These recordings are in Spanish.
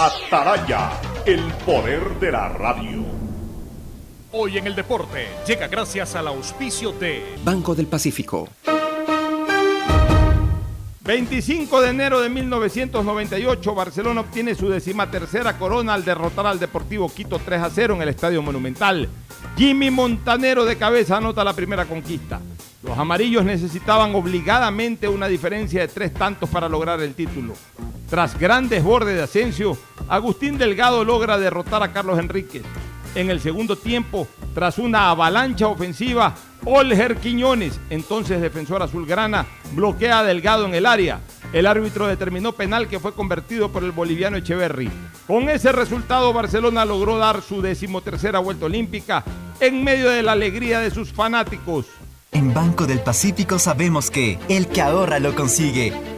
Ataraya, el poder de la radio. Hoy en el deporte llega gracias al auspicio de Banco del Pacífico. 25 de enero de 1998, Barcelona obtiene su decimatercera corona al derrotar al Deportivo Quito 3 a 0 en el Estadio Monumental. Jimmy Montanero de cabeza anota la primera conquista. Los amarillos necesitaban obligadamente una diferencia de tres tantos para lograr el título. Tras gran desborde de Asensio, Agustín Delgado logra derrotar a Carlos Enríquez. En el segundo tiempo, tras una avalancha ofensiva, Olger Quiñones, entonces defensor azulgrana, bloquea a Delgado en el área. El árbitro determinó penal que fue convertido por el boliviano Echeverry. Con ese resultado, Barcelona logró dar su decimotercera vuelta olímpica en medio de la alegría de sus fanáticos. En Banco del Pacífico sabemos que el que ahorra lo consigue.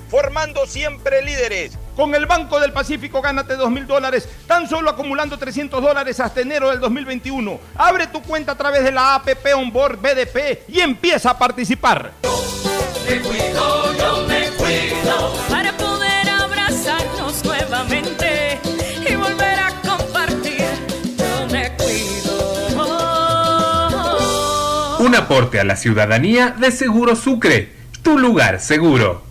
formando siempre líderes. Con el Banco del Pacífico gánate 2 mil dólares, tan solo acumulando 300 dólares hasta enero del 2021. Abre tu cuenta a través de la APP Onboard BDP y empieza a participar. Me cuido, yo me cuido. Para poder abrazarnos nuevamente y volver a compartir, yo me cuido. Un aporte a la ciudadanía de Seguro Sucre, tu lugar seguro.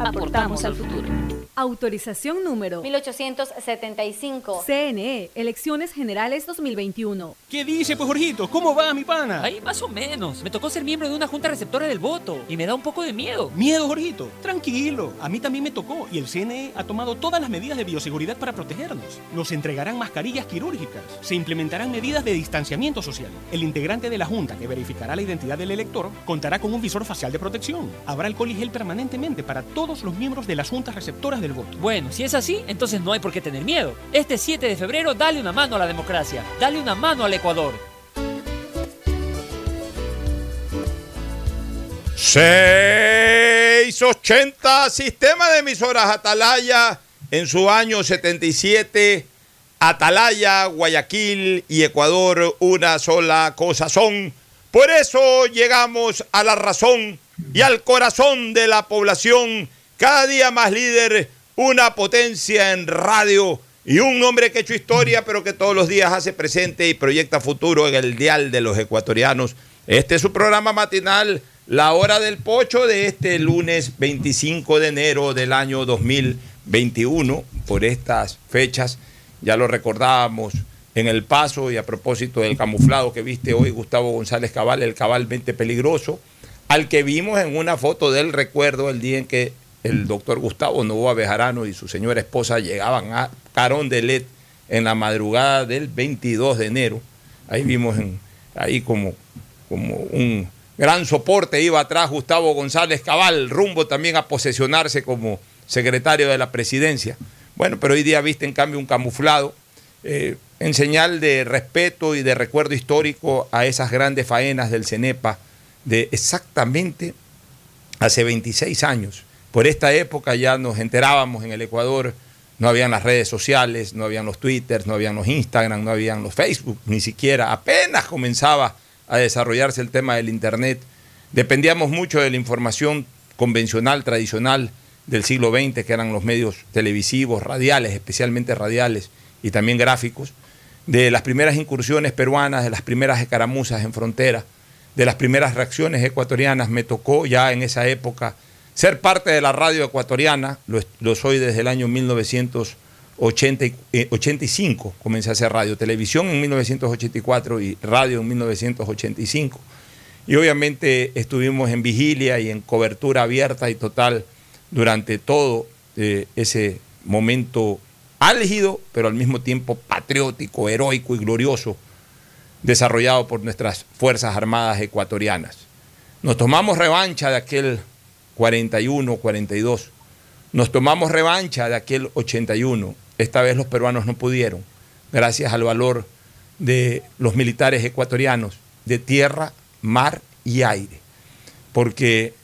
Aportamos al futuro. Autorización número 1875. CNE, Elecciones Generales 2021. ¿Qué dice, pues, Jorgito? ¿Cómo va, mi pana? Ahí más o menos. Me tocó ser miembro de una junta receptora del voto y me da un poco de miedo. ¿Miedo, Jorgito? Tranquilo. A mí también me tocó y el CNE ha tomado todas las medidas de bioseguridad para protegernos. Nos entregarán mascarillas quirúrgicas. Se implementarán medidas de distanciamiento social. El integrante de la junta que verificará la identidad del elector contará con un visor facial de protección. Habrá alcohol y gel permanentemente para todos los miembros de las juntas receptoras Bueno, si es así, entonces no hay por qué tener miedo. Este 7 de febrero, dale una mano a la democracia. Dale una mano al Ecuador. 680, sistema de emisoras Atalaya, en su año 77, Atalaya, Guayaquil y Ecuador una sola cosa son. Por eso llegamos a la razón y al corazón de la población, cada día más líder, una potencia en radio y un hombre que ha hecho historia, pero que todos los días hace presente y proyecta futuro en el dial de los ecuatorianos. Este es su programa matinal, La Hora del Pocho, de este lunes 25 de enero del año 2021. Por estas fechas, ya lo recordábamos en el paso y a propósito del camuflado que viste hoy Gustavo González Cabal, el cabalmente peligroso, al que vimos en una foto del recuerdo el día en que el doctor Gustavo Novoa Bejarano y su señora esposa llegaban a Carón de Let en la madrugada del 22 de enero. Ahí vimos en, ahí como, como un gran soporte iba atrás Gustavo González Cabal, rumbo también a posesionarse como secretario de la presidencia. Bueno, pero hoy día viste en cambio un camuflado eh, en señal de respeto y de recuerdo histórico a esas grandes faenas del CENEPA de exactamente hace 26 años. Por esta época ya nos enterábamos en el Ecuador, no habían las redes sociales, no habían los Twitters, no habían los Instagram, no habían los Facebook, ni siquiera, apenas comenzaba a desarrollarse el tema del Internet. Dependíamos mucho de la información convencional, tradicional del siglo XX, que eran los medios televisivos, radiales, especialmente radiales y también gráficos, de las primeras incursiones peruanas, de las primeras escaramuzas en frontera, de las primeras reacciones ecuatorianas. Me tocó ya en esa época ser parte de la radio ecuatoriana, lo, soy desde el año 1985, comencé a hacer radio, televisión en 1984 y radio en 1985. Y obviamente estuvimos en vigilia y en cobertura abierta y total durante todo eh, ese momento álgido, pero al mismo tiempo patriótico, heroico y glorioso, desarrollado por nuestras Fuerzas Armadas ecuatorianas. Nos tomamos revancha de aquel 41, 42. Nos tomamos revancha de aquel 81. Esta vez los peruanos no pudieron, gracias al valor de los militares ecuatorianos de tierra, mar y aire. Porque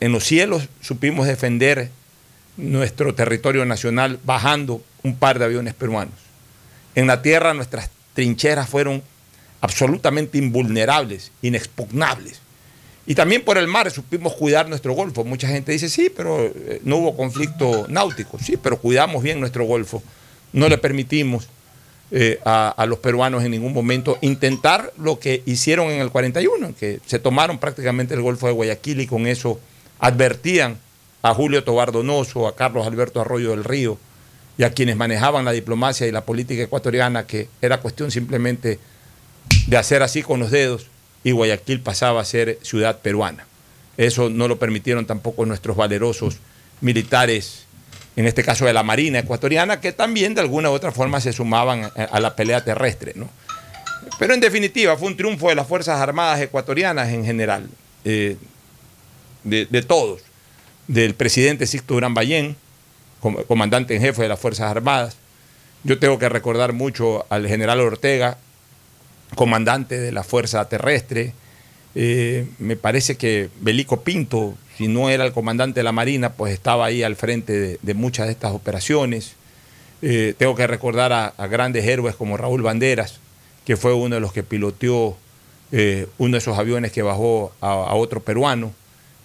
en los cielos supimos defender nuestro territorio nacional bajando un par de aviones peruanos. En la tierra nuestras trincheras fueron absolutamente invulnerables, inexpugnables. Y también por el mar supimos cuidar nuestro golfo. Mucha gente dice, sí, pero eh, no hubo conflicto náutico. Sí, pero cuidamos bien nuestro golfo. No le permitimos eh, a, los peruanos en ningún momento intentar lo que hicieron en el 41, que se tomaron prácticamente el Golfo de Guayaquil y con eso advertían a Julio Tobar Donoso, a Carlos Alberto Arroyo del Río y a quienes manejaban la diplomacia y la política ecuatoriana que era cuestión simplemente de hacer así con los dedos y Guayaquil pasaba a ser ciudad peruana. Eso no lo permitieron tampoco nuestros valerosos militares, en este caso de la Marina ecuatoriana, que también de alguna u otra forma se sumaban a la pelea terrestre. ¿no? Pero en definitiva fue un triunfo de las Fuerzas Armadas ecuatorianas en general, eh, de, de, todos, del presidente Sixto Durán Ballén, comandante en jefe de las Fuerzas Armadas. Yo tengo que recordar mucho al general Ortega, comandante de la Fuerza Terrestre. Eh, me parece que Belico Pinto, si no era el comandante de la Marina, pues estaba ahí al frente de, muchas de estas operaciones. Eh, tengo que recordar a, grandes héroes como Raúl Banderas, que fue uno de los que piloteó eh, uno de esos aviones que bajó a, a, otro peruano.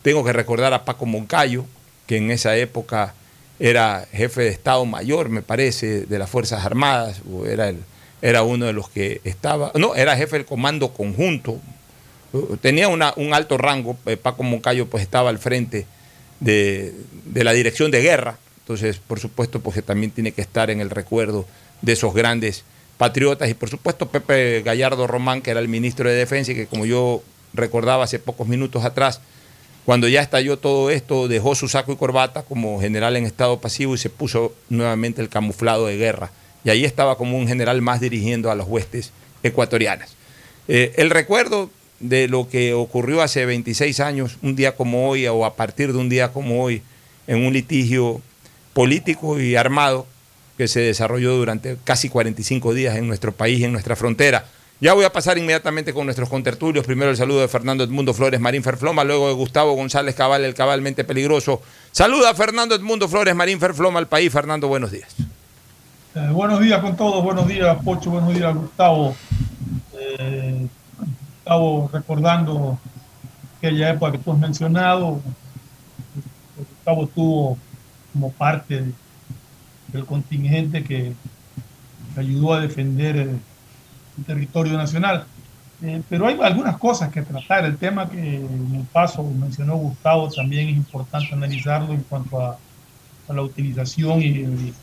Tengo que recordar a Paco Moncayo, que en esa época era jefe de Estado Mayor, me parece, de las Fuerzas Armadas, o era el, era uno de los que estaba, no, era jefe del comando conjunto, tenía una, un alto rango, eh, Paco Moncayo pues estaba al frente de, la dirección de guerra, entonces por supuesto pues también tiene que estar en el recuerdo de esos grandes patriotas. Y por supuesto Pepe Gallardo Román, que era el ministro de Defensa y que como yo recordaba hace pocos minutos atrás, cuando ya estalló todo esto, dejó su saco y corbata como general en estado pasivo y se puso nuevamente el camuflado de guerra y ahí estaba como un general más dirigiendo a las huestes ecuatorianas. Eh, el recuerdo de lo que ocurrió hace 26 años, un día como hoy, o a partir de un día como hoy, en un litigio político y armado que se desarrolló durante casi 45 días en nuestro país, en nuestra frontera, Ya voy a pasar inmediatamente con nuestros contertulios. Primero el saludo de Fernando Edmundo Flores Marín Ferfloma, luego de Gustavo González Cabal, el cabalmente peligroso. Saluda a Fernando Edmundo Flores Marín Ferfloma al país. Fernando, buenos días. Eh, buenos días con todos, buenos días Pocho, buenos días Gustavo. Eh, Gustavo, recordando aquella época que tú has mencionado, Gustavo estuvo como parte del contingente que ayudó a defender el, territorio nacional. Eh, pero hay algunas cosas que tratar. El tema que en el paso mencionó Gustavo también es importante analizarlo en cuanto a, a la utilización y, y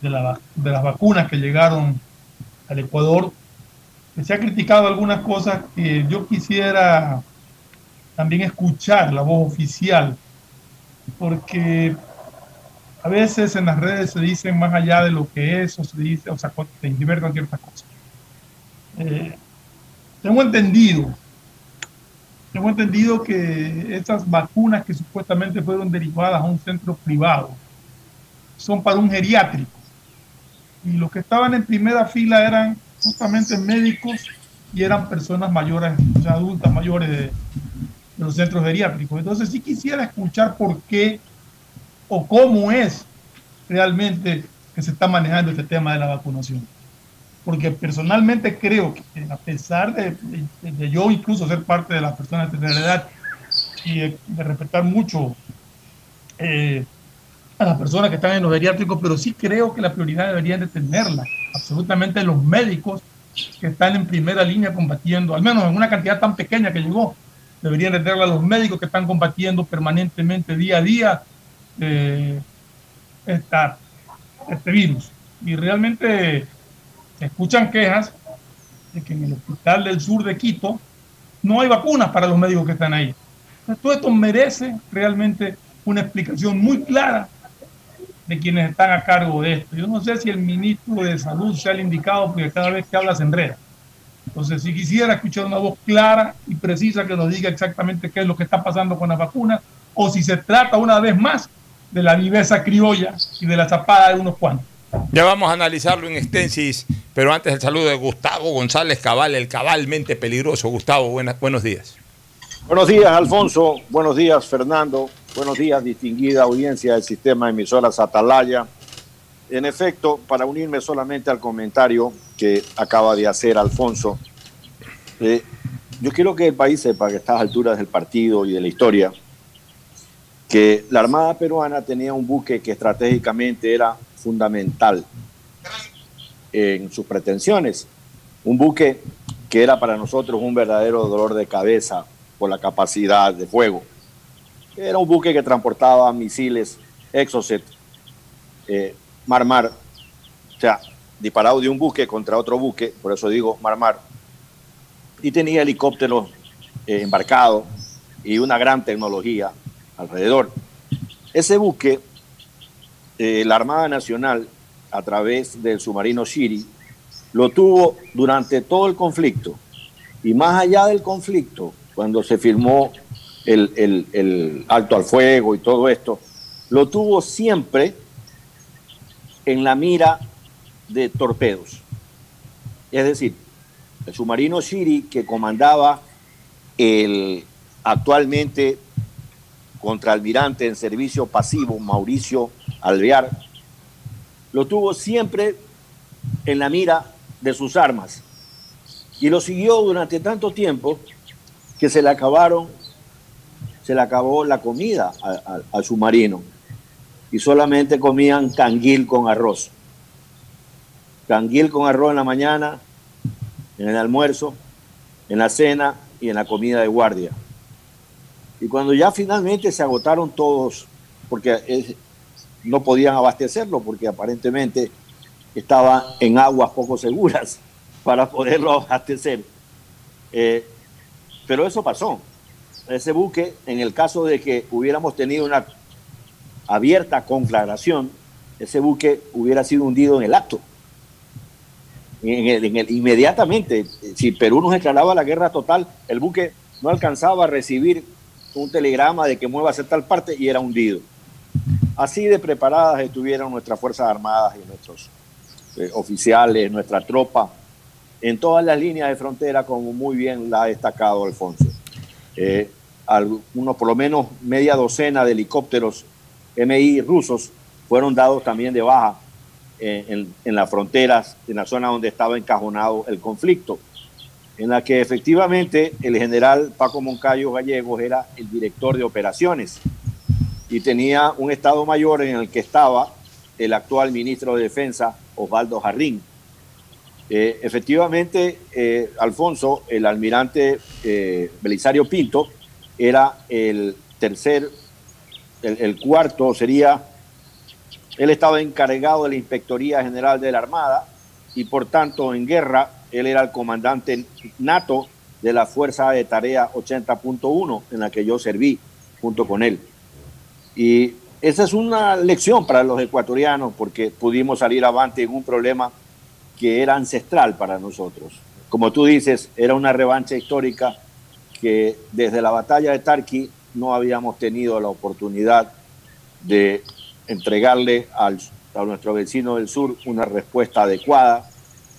de, la, de, las vacunas que llegaron al Ecuador. Se ha criticado algunas cosas que yo quisiera también escuchar la voz oficial, porque a veces en las redes se dicen más allá de lo que es, o se dice, o sea, se invertan ciertas cosas. Eh, tengo entendido, tengo entendido que estas vacunas que supuestamente fueron derivadas a un centro privado son para un geriátrico. Y los que estaban en primera fila eran justamente médicos y eran personas mayores, o sea, adultas mayores de, los centros geriátricos. Entonces sí quisiera escuchar por qué o cómo es realmente que se está manejando este tema de la vacunación porque personalmente creo que a pesar de, yo incluso ser parte de las personas de tercera edad y de, de respetar mucho eh, a las personas que están en los geriátricos, pero sí creo que la prioridad deberían de tenerla absolutamente los médicos que están en primera línea combatiendo, al menos en una cantidad tan pequeña que llegó, deberían de tenerla los médicos que están combatiendo permanentemente día a día eh, esta, este virus. Y realmente se escuchan quejas de que en el hospital del sur de Quito no hay vacunas para los médicos que están ahí. Todo esto merece realmente una explicación muy clara de quienes están a cargo de esto. Yo no sé si el ministro de Salud sea el indicado, porque cada vez que habla se enreda. Entonces, si quisiera escuchar una voz clara y precisa que nos diga exactamente qué es lo que está pasando con las vacunas, o si se trata una vez más de la viveza criolla y de la zapada de unos cuantos. Ya vamos a analizarlo en extensis, pero antes el saludo de Gustavo González Cabal, el cabalmente peligroso. Gustavo, buenas, buenos días. Buenos días, Alfonso. Buenos días, Fernando. Buenos días, distinguida audiencia del sistema de emisoras Atalaya. En efecto, para unirme solamente al comentario que acaba de hacer Alfonso, eh, yo quiero que el país sepa que a estas alturas del partido y de la historia, que la Armada peruana tenía un buque que estratégicamente era fundamental en sus pretensiones. Un buque que era para nosotros un verdadero dolor de cabeza por la capacidad de fuego. Era un buque que transportaba misiles Exocet, eh, mar-mar, o sea, disparado de un buque contra otro buque, por eso digo mar-mar, y tenía helicópteros eh, embarcados y una gran tecnología alrededor. Ese buque eh, la Armada Nacional, a través del submarino Shiri, lo tuvo durante todo el conflicto. Y más allá del conflicto, cuando se firmó el, el, el alto al fuego y todo esto, lo tuvo siempre en la mira de torpedos. Es decir, el submarino Shiri que comandaba el actualmente contraalmirante en servicio pasivo Mauricio Alvear, lo tuvo siempre en la mira de sus armas y lo siguió durante tanto tiempo que se le acabaron, se le acabó la comida al submarino y solamente comían canguil con arroz. Canguil con arroz en la mañana, en el almuerzo, en la cena y en la comida de guardia. Y cuando ya finalmente se agotaron todos, porque no podían abastecerlo, porque aparentemente estaba en aguas poco seguras para poderlo abastecer. Eh, pero eso pasó. Ese buque, en el caso de que hubiéramos tenido una abierta conflagración, ese buque hubiera sido hundido en el acto. En el, inmediatamente, si Perú nos declaraba la guerra total, el buque no alcanzaba a recibir un telegrama de que mueva hacia tal parte y era hundido. Así de preparadas estuvieron nuestras Fuerzas Armadas y nuestros eh, oficiales, nuestra tropa, en todas las líneas de frontera, como muy bien la ha destacado Alfonso. Eh, algunos, por lo menos media docena de helicópteros MI rusos fueron dados también de baja en, en, las fronteras, en la zona donde estaba encajonado el conflicto, en la que efectivamente el general Paco Moncayo Gallegos era el director de operaciones y tenía un estado mayor en el que estaba el actual ministro de Defensa, Osvaldo Jarrín. Eh, efectivamente, eh, Alfonso, el almirante eh, Belisario Pinto, era el tercer, el, cuarto sería él estaba encargado de la Inspectoría General de la Armada y por tanto en guerra él era el comandante nato de la Fuerza de Tarea 80.1 en la que yo serví junto con él. Y esa es una lección para los ecuatorianos porque pudimos salir avante en un problema que era ancestral para nosotros. Como tú dices, era una revancha histórica que desde la batalla de Tarqui no habíamos tenido la oportunidad de entregarle al, a nuestro vecino del sur una respuesta adecuada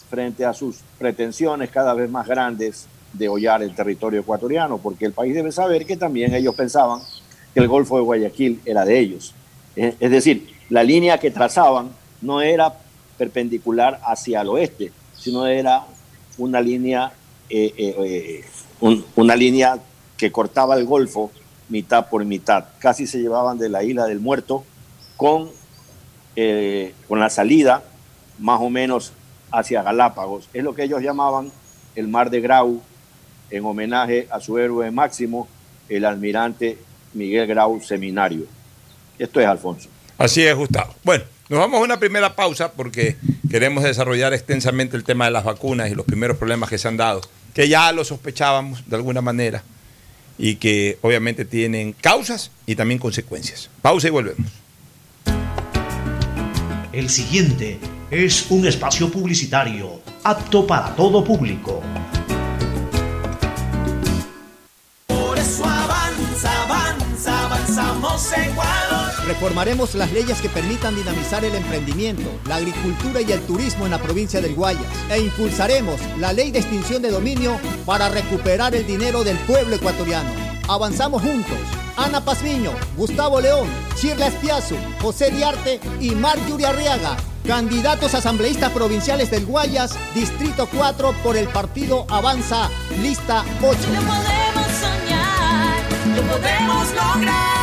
frente a sus pretensiones cada vez más grandes de hollar el territorio ecuatoriano, porque el país debe saber que también ellos pensaban que el Golfo de Guayaquil era de ellos. Es decir, la línea que trazaban no era perpendicular hacia el oeste, sino era una línea, eh, eh, eh, un, una línea que cortaba el Golfo mitad por mitad. Casi se llevaban de la isla del Muerto con, eh, con la salida más o menos hacia Galápagos. Es lo que ellos llamaban el Mar de Grau, en homenaje a su héroe máximo, el almirante Miguel Grau Seminario. Esto es Alfonso. Así es, Gustavo. Bueno, nos vamos a una primera pausa porque queremos desarrollar extensamente el tema de las vacunas y los primeros problemas que se han dado, que ya lo sospechábamos de alguna manera y que obviamente tienen causas y también consecuencias. Pausa y volvemos. El siguiente es un espacio publicitario apto para todo público. Por eso avanza, avanza, avanzamos Ecuador. Reformaremos las leyes que permitan dinamizar el emprendimiento, la agricultura y el turismo en la provincia del Guayas e impulsaremos la ley de extinción de dominio para recuperar el dinero del pueblo ecuatoriano. Avanzamos juntos. Ana Pazmiño, Gustavo León, Shirla Espiazu, José Diarte y Marjorie Arriaga, candidatos asambleístas provinciales del Guayas, Distrito 4 por el partido Avanza, lista 8. Lo podemos soñar, lo podemos lograr.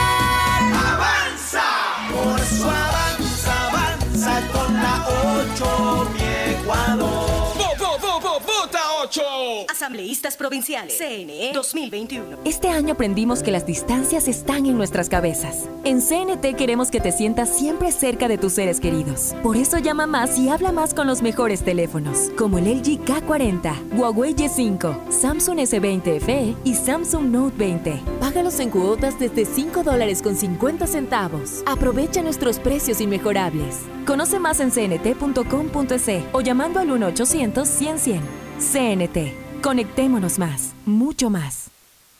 Por eso avanza, avanza con la 8, Asambleístas provinciales, CNE 2021. Este año aprendimos que las distancias están en nuestras cabezas. En CNT queremos que te sientas siempre cerca de tus seres queridos. Por eso llama más y habla más con los mejores teléfonos, como el LG K40, Huawei Y5, Samsung S20 FE y Samsung Note 20. Págalos en cuotas desde 5 dólares con 50 centavos. Aprovecha nuestros precios inmejorables. Conoce más en cnt.com.es o llamando al 1-800-100-100. CNT. Conectémonos más, mucho más.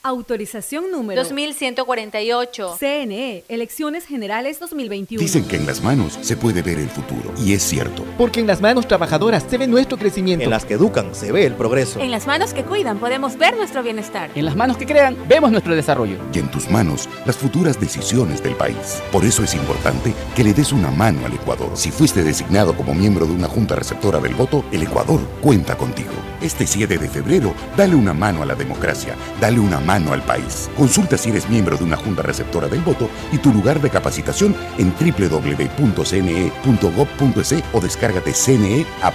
Autorización número 2148. CNE, Elecciones Generales 2021. Dicen que en las manos se puede ver el futuro, y es cierto. Porque en las manos trabajadoras se ve nuestro crecimiento. En las que educan se ve el progreso. En las manos que cuidan podemos ver nuestro bienestar. En las manos que crean vemos nuestro desarrollo. Y en tus manos las futuras decisiones del país. Por eso es importante que le des una mano al Ecuador. Si fuiste designado como miembro de una junta receptora del voto, el Ecuador cuenta contigo. Este 7 de febrero, dale una mano a la democracia, dale una mano al país. Consulta si eres miembro de una junta receptora del voto y tu lugar de capacitación en www.cne.gov.es o descárgate CNE App.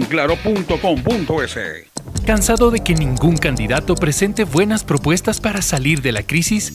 claro.com.es. ¿Cansado de que ningún candidato presente buenas propuestas para salir de la crisis?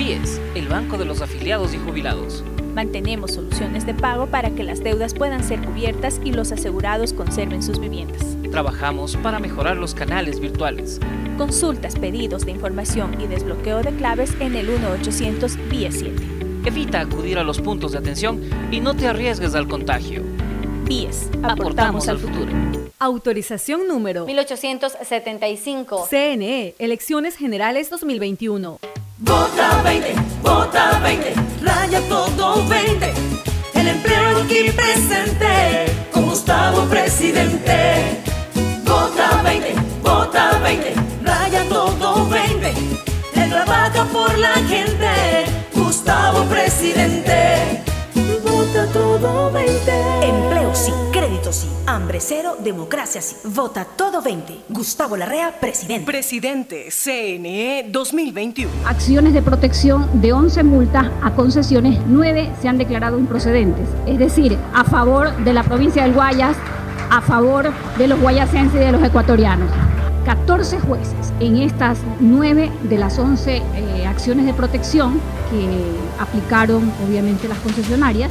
BIES, el Banco de los Afiliados y Jubilados. Mantenemos soluciones de pago para que las deudas puedan ser cubiertas y los asegurados conserven sus viviendas. Trabajamos para mejorar los canales virtuales. Consultas, pedidos de información y desbloqueo de claves en el 1-800 BIES 7. Evita acudir a los puntos de atención y no te arriesgues al contagio. BIES, Aportamos aportamos al futuro. Autorización número 1875. CNE, Elecciones Generales 2021. Vota 20, vota 20, raya todo 20. El empleo aquí presente, con Gustavo presidente. Vota 20, vota 20, raya todo 20. Él trabaja por la gente, Gustavo presidente. Vota todo 20. Empleo sí, crédito sí, hambre cero, democracia sí. Vota todo 20. Gustavo Larrea, presidente. Presidente CNE 2021. Acciones de protección de 11 multas a concesiones, 9 se han declarado improcedentes. Es decir, a favor de la provincia del Guayas, a favor de los guayasenses y de los ecuatorianos. 14 jueces en estas 9 de las 11 eh, acciones de protección que aplicaron obviamente las concesionarias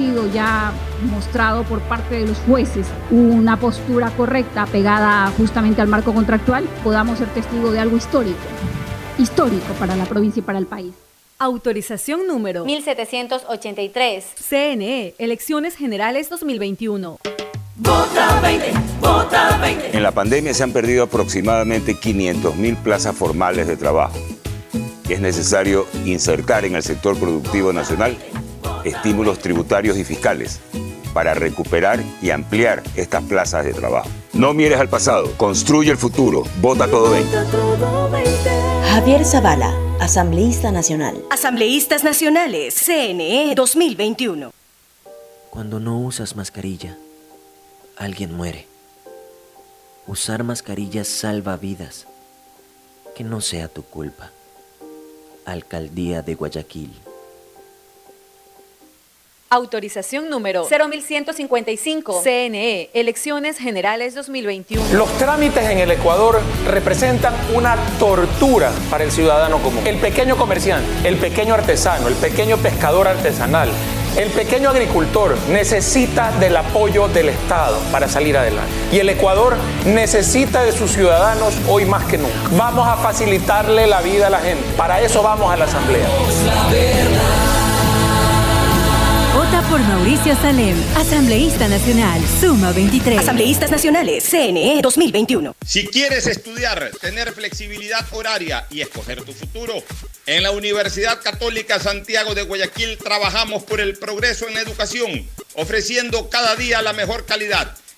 sido ya mostrado por parte de los jueces una postura correcta pegada justamente al marco contractual, podamos ser testigos de algo histórico, histórico para la provincia y para el país. Autorización número 1783. CNE, Elecciones Generales 2021. Vota 20, vota 20. En la pandemia se han perdido aproximadamente 500.000 plazas formales de trabajo. Es necesario insertar en el sector productivo nacional estímulos tributarios y fiscales para recuperar y ampliar estas plazas de trabajo. No mires al pasado, construye el futuro, vota todo 20. Javier Zavala, asambleísta nacional. Asambleístas nacionales, CNE 2021. Cuando no usas mascarilla, alguien muere. Usar mascarillas salva vidas. Que no sea tu culpa. Alcaldía de Guayaquil. Autorización número 0155. CNE, Elecciones Generales 2021. Los trámites en el Ecuador representan una tortura para el ciudadano común. El pequeño comerciante, el pequeño artesano, el pequeño pescador artesanal, el pequeño agricultor necesita del apoyo del Estado para salir adelante. Y el Ecuador necesita de sus ciudadanos hoy más que nunca. Vamos a facilitarle la vida a la gente. Para eso vamos a la Asamblea. Vota por Mauricio Salem, Asambleísta Nacional, Suma 23. Asambleístas nacionales, CNE 2021. Si quieres estudiar, tener flexibilidad horaria y escoger tu futuro, en la Universidad Católica Santiago de Guayaquil trabajamos por el progreso en la educación, ofreciendo cada día la mejor calidad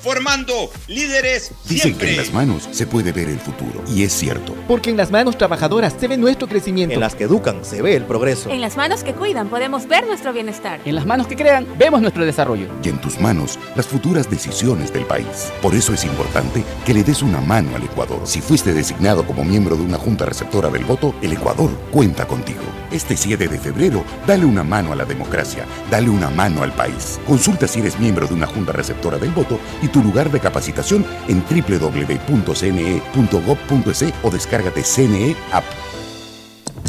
formando líderes Dicen siempre. que en las manos se puede ver el futuro. Y es cierto. Porque en las manos trabajadoras se ve nuestro crecimiento. En las que educan se ve el progreso. En las manos que cuidan podemos ver nuestro bienestar. En las manos que crean vemos nuestro desarrollo. Y en tus manos las futuras decisiones del país. Por eso es importante que le des una mano al Ecuador. Si fuiste designado como miembro de una junta receptora del voto, el Ecuador cuenta contigo. Este 7 de febrero, dale una mano a la democracia, dale una mano al país. Consulta si eres miembro de una junta receptora del voto y tu lugar de capacitación en www.cne.gov.es o descárgate CNE App.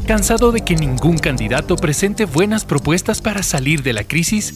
¿Cansado de que ningún candidato presente buenas propuestas para salir de la crisis?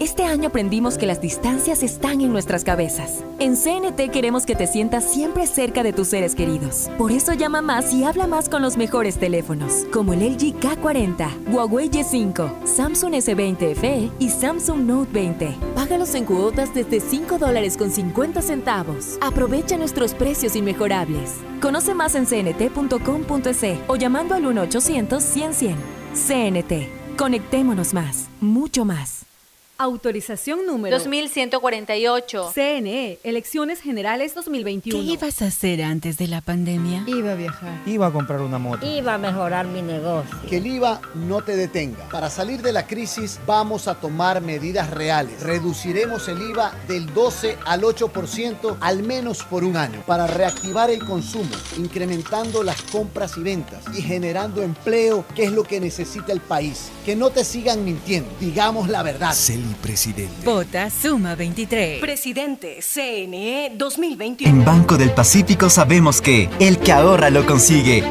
Este año aprendimos que las distancias están en nuestras cabezas. En CNT queremos que te sientas siempre cerca de tus seres queridos. Por eso llama más y habla más con los mejores teléfonos, como el LG K40, Huawei Y5, Samsung S20 FE y Samsung Note 20. Págalos en cuotas desde 5 dólares con 50 centavos. Aprovecha nuestros precios inmejorables. Conoce más en cnt.com.es o llamando al 1-800-100-100. CNT. Conectémonos más, mucho más. Autorización número 2148. CNE, Elecciones Generales 2021. ¿Qué ibas a hacer antes de la pandemia? Iba a viajar. Iba a comprar una moto. Iba a mejorar mi negocio. Que el IVA no te detenga. Para salir de la crisis vamos a tomar medidas reales. Reduciremos el IVA del 12 al 8% al menos por un año para reactivar el consumo, incrementando las compras y ventas y generando empleo, que es lo que necesita el país. Que no te sigan mintiendo. Digamos la verdad. Presidente. Vota Suma 23. Presidente CNE 2021. En Banco del Pacífico sabemos que el que ahorra lo consigue.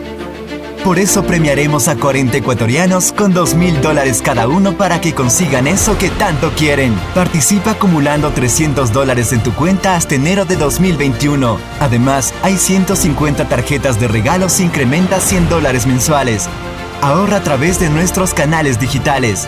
Por eso premiaremos a 40 ecuatorianos con 2 mil dólares cada uno para que consigan eso que tanto quieren. Participa acumulando 300 dólares en tu cuenta hasta enero de 2021. Además, hay 150 tarjetas de regalos e incrementa 100 dólares mensuales. Ahorra a través de nuestros canales digitales.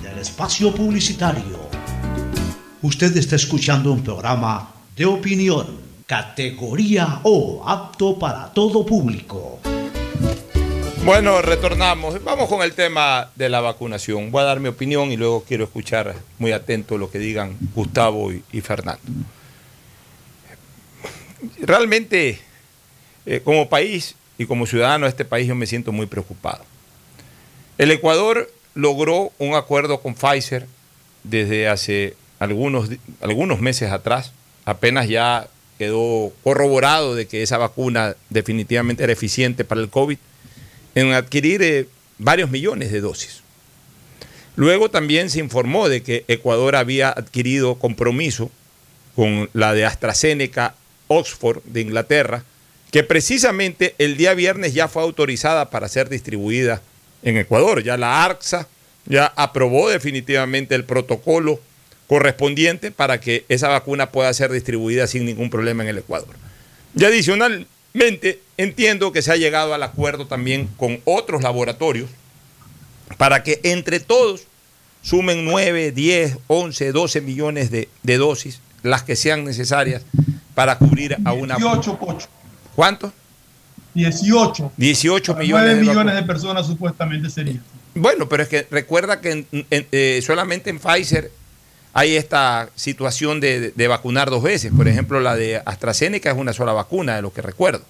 espacio publicitario. Usted está escuchando un programa de opinión, categoría O, apto para todo público. Bueno, retornamos. Vamos con el tema de la vacunación. Voy a dar mi opinión y luego quiero escuchar muy atento lo que digan Gustavo y, y Fernando. Realmente, eh, como país y como ciudadano de este país, yo me siento muy preocupado. El Ecuador logró un acuerdo con Pfizer desde hace algunos, algunos meses atrás. Apenas ya quedó corroborado de que esa vacuna definitivamente era eficiente para el COVID en adquirir eh, varios millones de dosis. Luego también se informó de que Ecuador había adquirido compromiso con la de AstraZeneca Oxford de Inglaterra, que precisamente el día viernes ya fue autorizada para ser distribuida en Ecuador. Ya la ARCSA ya aprobó definitivamente el protocolo correspondiente para que esa vacuna pueda ser distribuida sin ningún problema en el Ecuador. Y adicionalmente, entiendo que se ha llegado al acuerdo también con otros laboratorios para que entre todos sumen 9, 10, 11, 12 millones de, de dosis, las que sean necesarias para cubrir a una... 18, Pocho. ¿Cuánto? 18. 18 millones 9 de millones vacunas. de personas supuestamente serían. Bueno, pero es que recuerda que en- en- eh, solamente en Pfizer hay esta situación de, de vacunar dos veces. Por ejemplo, la de AstraZeneca es una sola vacuna, de lo que recuerdo.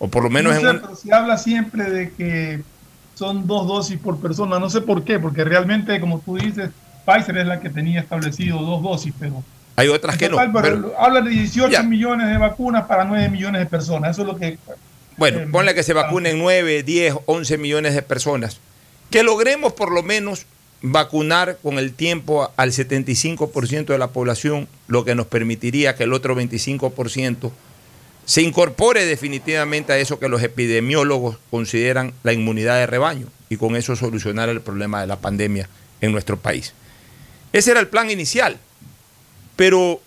O por lo menos No en sé, un- pero se habla siempre de que son dos dosis por persona. No sé por qué, porque realmente, como tú dices, Pfizer es la que tenía establecido dos dosis, pero, hay otras que no. total, pero- habla de 18 millones de vacunas para 9 millones de personas. Eso es lo que Bueno, Eh, ponle que se vacunen 9, 10, 11 millones de personas. Que logremos por lo menos vacunar con el tiempo al 75% de la población, lo que nos permitiría que el otro 25% se incorpore definitivamente a eso que los epidemiólogos consideran la inmunidad de rebaño y con eso solucionar el problema de la pandemia en nuestro país. Ese era el plan inicial. Pero,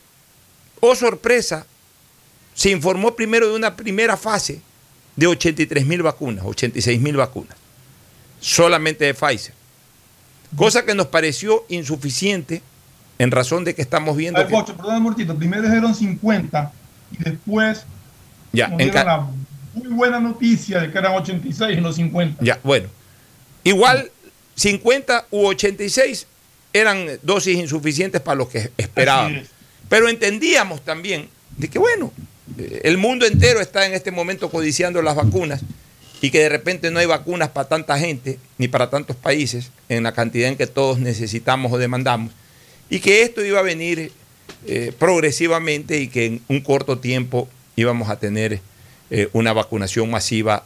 oh sorpresa, se informó primero de una primera fase de 83 mil vacunas, 86 mil vacunas, solamente de Pfizer. Cosa que nos pareció insuficiente en razón de que estamos viendo Ay, que... Pocho, perdón. Primero dijeron 50 y después Ya, nos dieron la muy buena noticia de que eran 86 y no 50. Ya, bueno. Igual 50 u 86 eran dosis insuficientes para lo que esperábamos. Pero entendíamos también de que, bueno, el mundo entero está en este momento codiciando las vacunas y que de repente no hay vacunas para tanta gente ni para tantos países en la cantidad en que todos necesitamos o demandamos y que esto iba a venir eh, progresivamente y que en un corto tiempo íbamos a tener eh, una vacunación masiva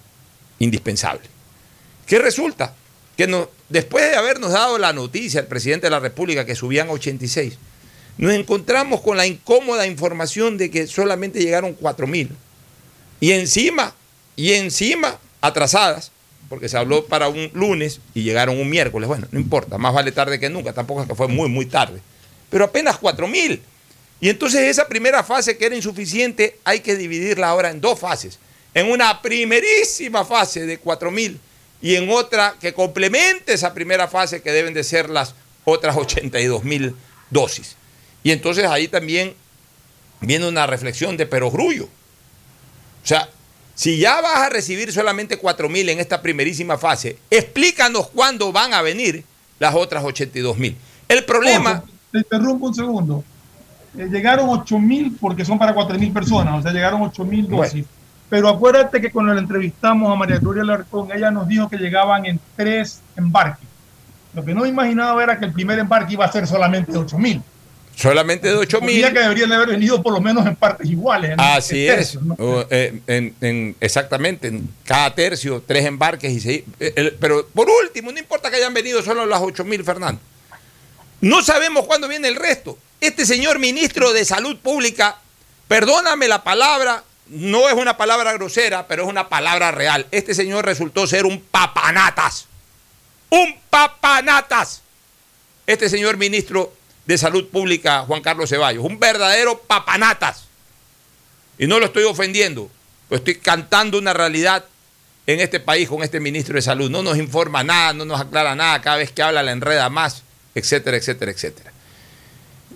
indispensable. ¿Qué resulta? Que no- después de habernos dado la noticia al presidente de la República que subían a 86, nos encontramos con la incómoda información de que solamente llegaron 4 mil. Y encima, y encima, atrasadas, porque se habló para un lunes y llegaron un miércoles. Bueno, no importa, más vale tarde que nunca, tampoco es que fue muy, muy tarde. Pero apenas 4 mil. Y entonces esa primera fase que era insuficiente hay que dividirla ahora en dos fases. En una primerísima fase de 4 mil y en otra que complemente esa primera fase que deben de ser las otras 82 mil dosis. Y entonces ahí también viene una reflexión de perogrullo. O sea, si ya vas a recibir solamente 4 mil en esta primerísima fase, explícanos cuándo van a venir las otras 82 mil. El problema... Ojo, te interrumpo un segundo. Eh, llegaron 8 mil porque son para 4 mil personas, o sea, llegaron 8 mil dosis. Pero acuérdate que cuando le entrevistamos a María Gloria Larcón, ella nos dijo que llegaban en tres embarques. Lo que no imaginaba era que el primer embarque iba a ser solamente 8 mil. Solamente de 8 mil. que deberían de haber venido por lo menos en partes iguales. en- Así en es, tercios, ¿no? O, eh, en- en- exactamente, en cada tercio, tres embarques y seis. eh, el- pero por último, no importa que hayan venido solo las 8 mil, Fernando. No sabemos cuándo viene el resto. Este señor ministro de Salud Pública, perdóname la palabra, no es una palabra grosera, pero es una palabra real. Este señor resultó ser un papanatas. Un papanatas. Este señor ministro de Salud Pública, Juan Carlos Ceballos, un verdadero papanatas. Y no lo estoy ofendiendo, lo estoy cantando una realidad en este país con este ministro de Salud. No nos informa nada, no nos aclara nada, cada vez que habla la enreda más, etcétera, etcétera, etcétera.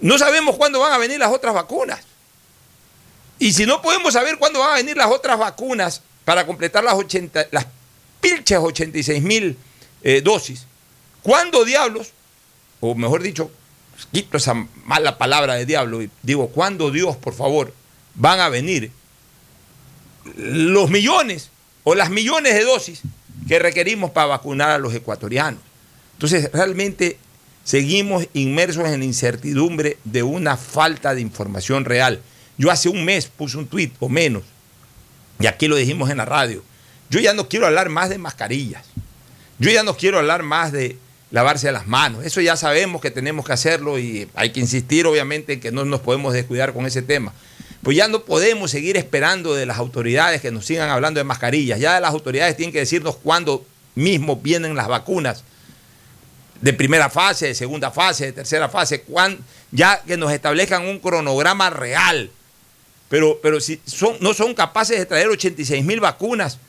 No sabemos cuándo van a venir las otras vacunas. Y si no podemos saber cuándo van a venir las otras vacunas para completar las, 80, las pilchas 86 mil eh, dosis, ¿cuándo diablos, o mejor dicho, quito esa mala palabra de diablo y digo, ¿cuándo Dios, por favor, van a venir los millones o las millones de dosis que requerimos para vacunar a los ecuatorianos? Entonces, realmente seguimos inmersos en la incertidumbre de una falta de información real. Yo hace un mes puse un tuit o menos, y aquí lo dijimos en la radio, yo ya no quiero hablar más de mascarillas, yo ya no quiero hablar más de lavarse las manos, eso ya sabemos que tenemos que hacerlo y hay que insistir obviamente en que no nos podemos descuidar con ese tema. Pues ya no podemos seguir esperando de las autoridades que nos sigan hablando de mascarillas, ya las autoridades tienen que decirnos cuándo mismo vienen las vacunas de primera fase, de segunda fase, de tercera fase, cuán- ya que nos establezcan un cronograma real. Pero, pero si son, no son capaces de traer 86 mil vacunas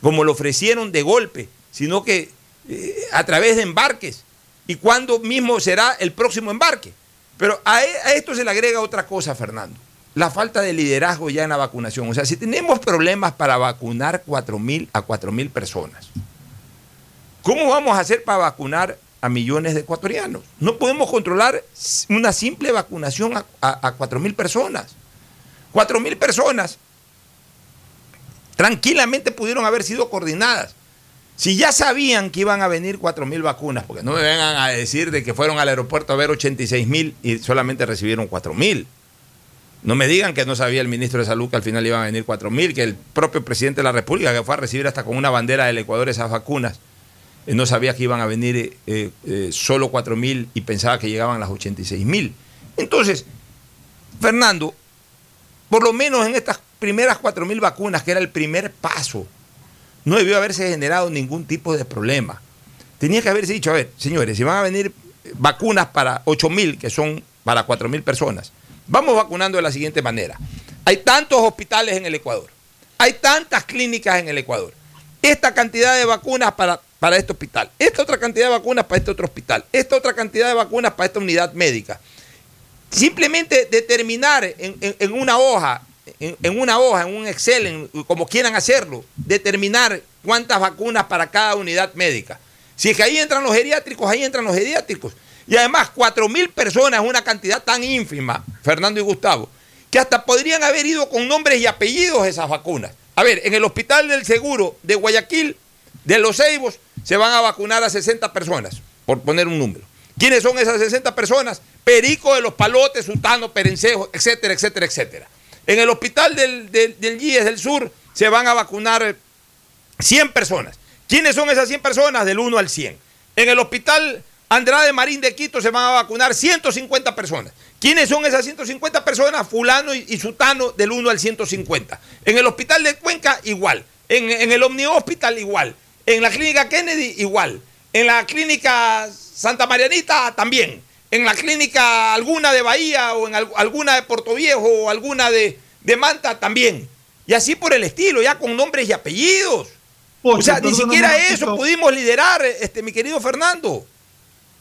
como lo ofrecieron de golpe, sino que eh, a través de embarques. ¿Y cuándo mismo será el próximo embarque? Pero a, e- a esto se le agrega otra cosa, Fernando. La falta de liderazgo ya en la vacunación. O sea, si tenemos problemas para vacunar 4 mil a 4 mil personas, ¿cómo vamos a hacer para vacunar a millones de ecuatorianos? No podemos controlar una simple vacunación a, a, 4 mil personas. 4 mil personas tranquilamente pudieron haber sido coordinadas. Si ya sabían que iban a venir 4 mil vacunas, porque no me vengan a decir de que fueron al aeropuerto a ver 86 mil y solamente recibieron 4 mil. No me digan que no sabía el ministro de Salud que al final iban a venir 4 mil, que el propio presidente de la República, que fue a recibir hasta con una bandera del Ecuador esas vacunas, eh, no sabía que iban a venir eh, eh, solo 4 mil y pensaba que llegaban las 86 mil. Entonces, Fernando, por lo menos en estas primeras 4 mil vacunas, que era el primer paso, no debió haberse generado ningún tipo de problema. Tenía que haberse dicho, a ver, señores, si van a venir vacunas para 8 mil, que son para 4 mil personas, vamos vacunando de la siguiente manera. Hay tantos hospitales en el Ecuador, hay tantas clínicas en el Ecuador, esta cantidad de vacunas para, para este hospital, esta otra cantidad de vacunas para este otro hospital, esta otra cantidad de vacunas para esta unidad médica. Simplemente determinar en- en una hoja, en, una hoja, en un Excel, en- como quieran hacerlo, determinar cuántas vacunas para cada unidad médica. Si es que ahí entran los geriátricos, ahí entran los geriátricos. Y además, cuatro mil personas es una cantidad tan ínfima, Fernando y Gustavo, que hasta podrían haber ido con nombres y apellidos esas vacunas. A ver, en el Hospital del Seguro de Guayaquil, de Los Ceibos, se van a vacunar a 60 personas, por poner un número. ¿Quiénes son esas 60 personas? Perico de los Palotes, Sultano, Perencejo, etcétera, etcétera, etcétera. En el Hospital del, del, del Sur se van a vacunar eh, 100 personas. ¿Quiénes son esas 100 personas? Del 1 al 100. En el Hospital Andrade Marín de Quito se van a vacunar 150 personas. ¿Quiénes son esas 150 personas? Fulano y, y Sutano del 1 al 150. En el Hospital de Cuenca igual. En, en el Omni Hospital igual. En la Clínica Kennedy igual. En la Clínica Santa Marianita también. En la Clínica alguna de Bahía o en al- alguna de Puerto Viejo o alguna de, de Manta también. Y así por el estilo, ya con nombres y apellidos. o sea, ni siquiera eso pudimos liderar, este, mi querido Fernando.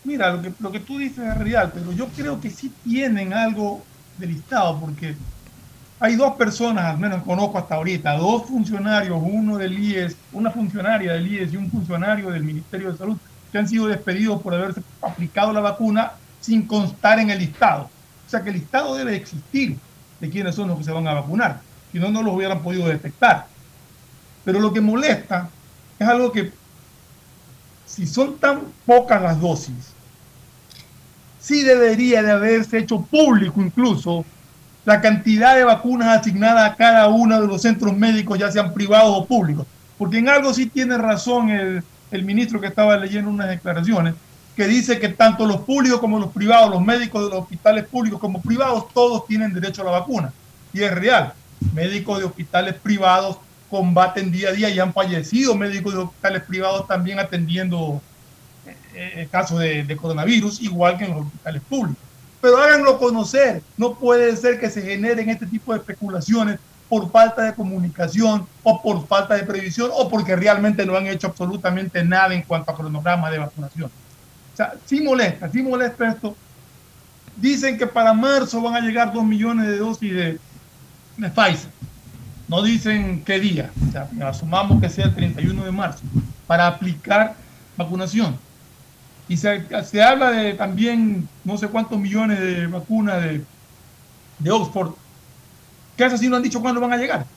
Mira, lo que, lo que tú dices es real, pero yo creo que sí tienen algo de listado, porque hay dos personas, al menos conozco hasta ahorita, dos funcionarios, uno del IES, una funcionaria del IES y un funcionario del Ministerio de Salud, que han sido despedidos por haberse aplicado la vacuna sin constar en el listado. O sea que el listado debe existir de quiénes son los que se van a vacunar, si no, no los hubieran podido detectar. Pero lo que molesta es algo que si son tan pocas las dosis, sí debería de haberse hecho público incluso la cantidad de vacunas asignadas a cada uno de los centros médicos, ya sean privados o públicos. Porque en algo sí tiene razón el, el ministro que estaba leyendo unas declaraciones, que dice que tanto los públicos como los privados, los médicos de los hospitales públicos como privados, todos tienen derecho a la vacuna. Y es real. Médicos de hospitales privados combaten día a día y han fallecido médicos de hospitales privados también atendiendo eh, casos de, de coronavirus, igual que en los hospitales públicos. Pero háganlo conocer. No puede ser que se generen este tipo de especulaciones por falta de comunicación o por falta de previsión o porque realmente no han hecho absolutamente nada en cuanto a cronograma de vacunación. O sea, sí molesta, sí molesta esto. Dicen que para marzo van a llegar dos millones de dosis de, de Pfizer. No dicen qué día. O sea, asumamos que sea el 31 de marzo para aplicar vacunación. Y se, se habla de también no sé cuántos millones de vacunas de, de Oxford, que eso sí no han dicho cuándo van a llegar.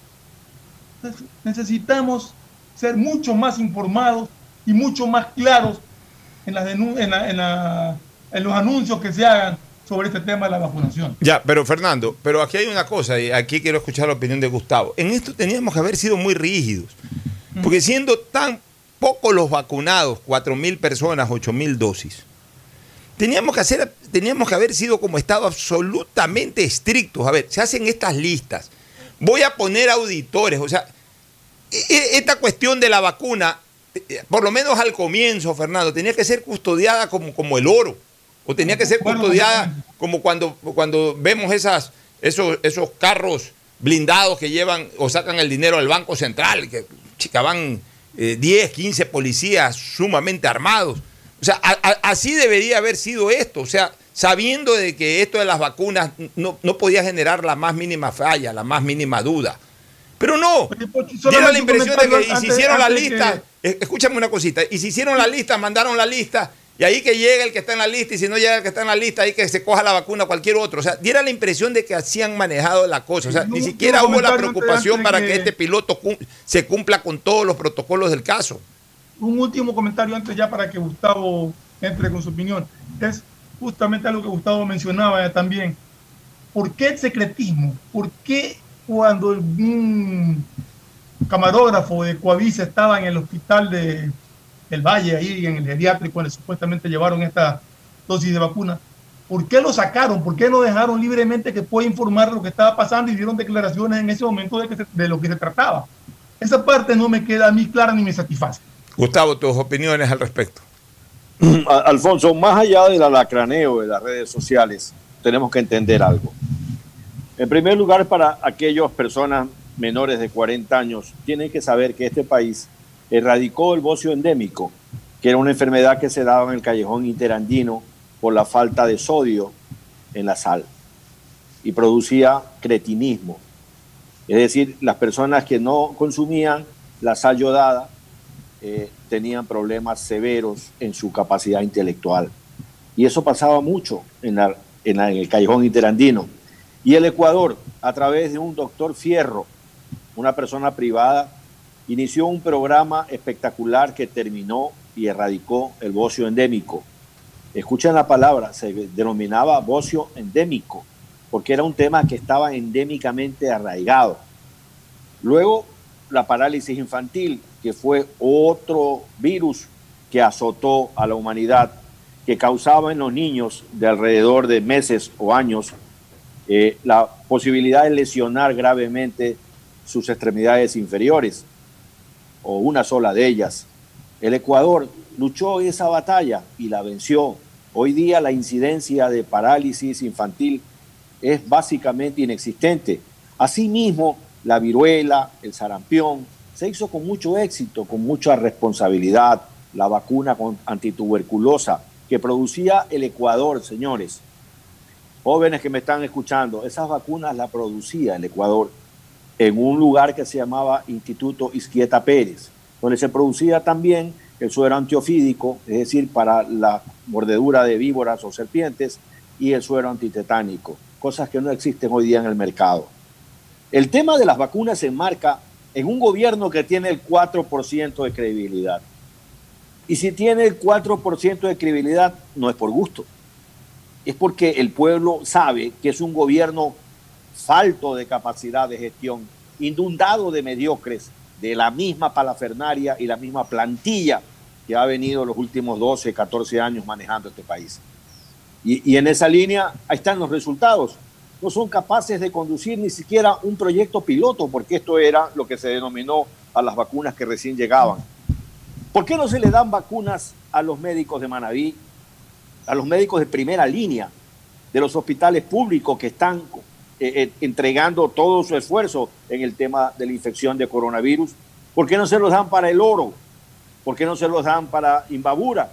Entonces, necesitamos ser mucho más informados y mucho más claros en, las denu- en, la- en la- en los anuncios que se hagan sobre este tema de la vacunación. Ya, pero Fernando, pero aquí hay una cosa, y aquí quiero escuchar la opinión de Gustavo. En esto teníamos que haber sido muy rígidos, porque siendo tan pocos los vacunados, 4 mil personas, 8 mil dosis, teníamos que, hacer, teníamos que haber sido como Estado absolutamente estrictos. A ver, se hacen estas listas. Voy a poner auditores, o sea, e- e- esta cuestión de la vacuna por lo menos al comienzo, Fernando, tenía que ser custodiada como, como el oro. O tenía que ser custodiada como cuando, cuando vemos esas, esos, esos carros blindados que llevan o sacan el dinero al Banco Central, que chica, van 10, 15 policías sumamente armados. O sea, así debería haber sido esto. O sea, sabiendo de que esto de las vacunas no, no podía generar la más mínima falla, la más mínima duda. Pero no, dieron la impresión de que y si hicieron la lista, escúchame una cosita, y si hicieron la lista, mandaron la lista, y ahí que llega el que está en la lista, y si no llega el que está en la lista, ahí que se coja la vacuna cualquier otro. O sea, diera la impresión de que así han manejado la cosa. O sea, ni siquiera hubo la preocupación para que este piloto se cumpla con todos los protocolos del caso. Un último comentario antes ya para que Gustavo entre con su opinión. Es justamente algo que Gustavo mencionaba también. ¿Por qué el secretismo? ¿Por qué cuando un camarógrafo de Coavisa estaba en el hospital de, del Valle, ahí en el geriátrico, donde supuestamente llevaron esta dosis de vacuna, ¿por qué lo sacaron? ¿Por qué no dejaron libremente que pueda informar lo que estaba pasando y dieron declaraciones en ese momento de, de lo que se trataba? Esa parte no me queda a mí clara ni me satisface. Gustavo, tus opiniones al respecto. Alfonso, más allá del alacraneo de las redes sociales, tenemos que entender algo. En primer lugar, para aquellas personas menores de 40 años, tienen que saber que este país erradicó el bocio endémico, que era una enfermedad que se daba en el callejón interandino por la falta de sodio en la sal y producía cretinismo. Es decir, las personas que no consumían la sal yodada eh, tenían problemas severos en su capacidad intelectual. Y eso pasaba mucho en, en el callejón interandino. Y el Ecuador, a través de un doctor Fierro, una persona privada, inició un programa espectacular que terminó y erradicó el bocio endémico. Escuchen la palabra, se denominaba bocio endémico, porque era un tema que estaba endémicamente arraigado. Luego, la parálisis infantil, que fue otro virus que azotó a la humanidad, que causaba en los niños de alrededor de meses o años eh, la posibilidad de lesionar gravemente sus extremidades inferiores, o una sola de ellas. El Ecuador luchó esa batalla y la venció. Hoy día la incidencia de parálisis infantil es básicamente inexistente. Asimismo, la viruela, el sarampión, se hizo con mucho éxito, con mucha responsabilidad. La vacuna antituberculosa que producía el Ecuador, señores, jóvenes que me están escuchando, esas vacunas las producía el Ecuador en un lugar que se llamaba Instituto Izquieta Pérez, donde se producía también el suero antiofídico, es decir, para la mordedura de víboras o serpientes, y el suero antitetánico, cosas que no existen hoy día en el mercado. El tema de las vacunas se enmarca en un gobierno que tiene el 4% de credibilidad. Y si tiene el 4% de credibilidad, no es por gusto es porque el pueblo sabe que es un gobierno falto de capacidad de gestión, inundado de mediocres, de la misma palafernaria y la misma plantilla que ha venido los últimos 12, 14 años manejando este país. Y, en esa línea, ahí están los resultados. No son capaces de conducir ni siquiera un proyecto piloto, porque esto era lo que se denominó a las vacunas que recién llegaban. ¿Por qué no se le dan vacunas a los médicos de Manaví, a los médicos de primera línea de los hospitales públicos que están eh, eh, entregando todo su esfuerzo en el tema de la infección de coronavirus? ¿Por qué no se los dan para el oro? ¿Por qué no se los dan para Imbabura?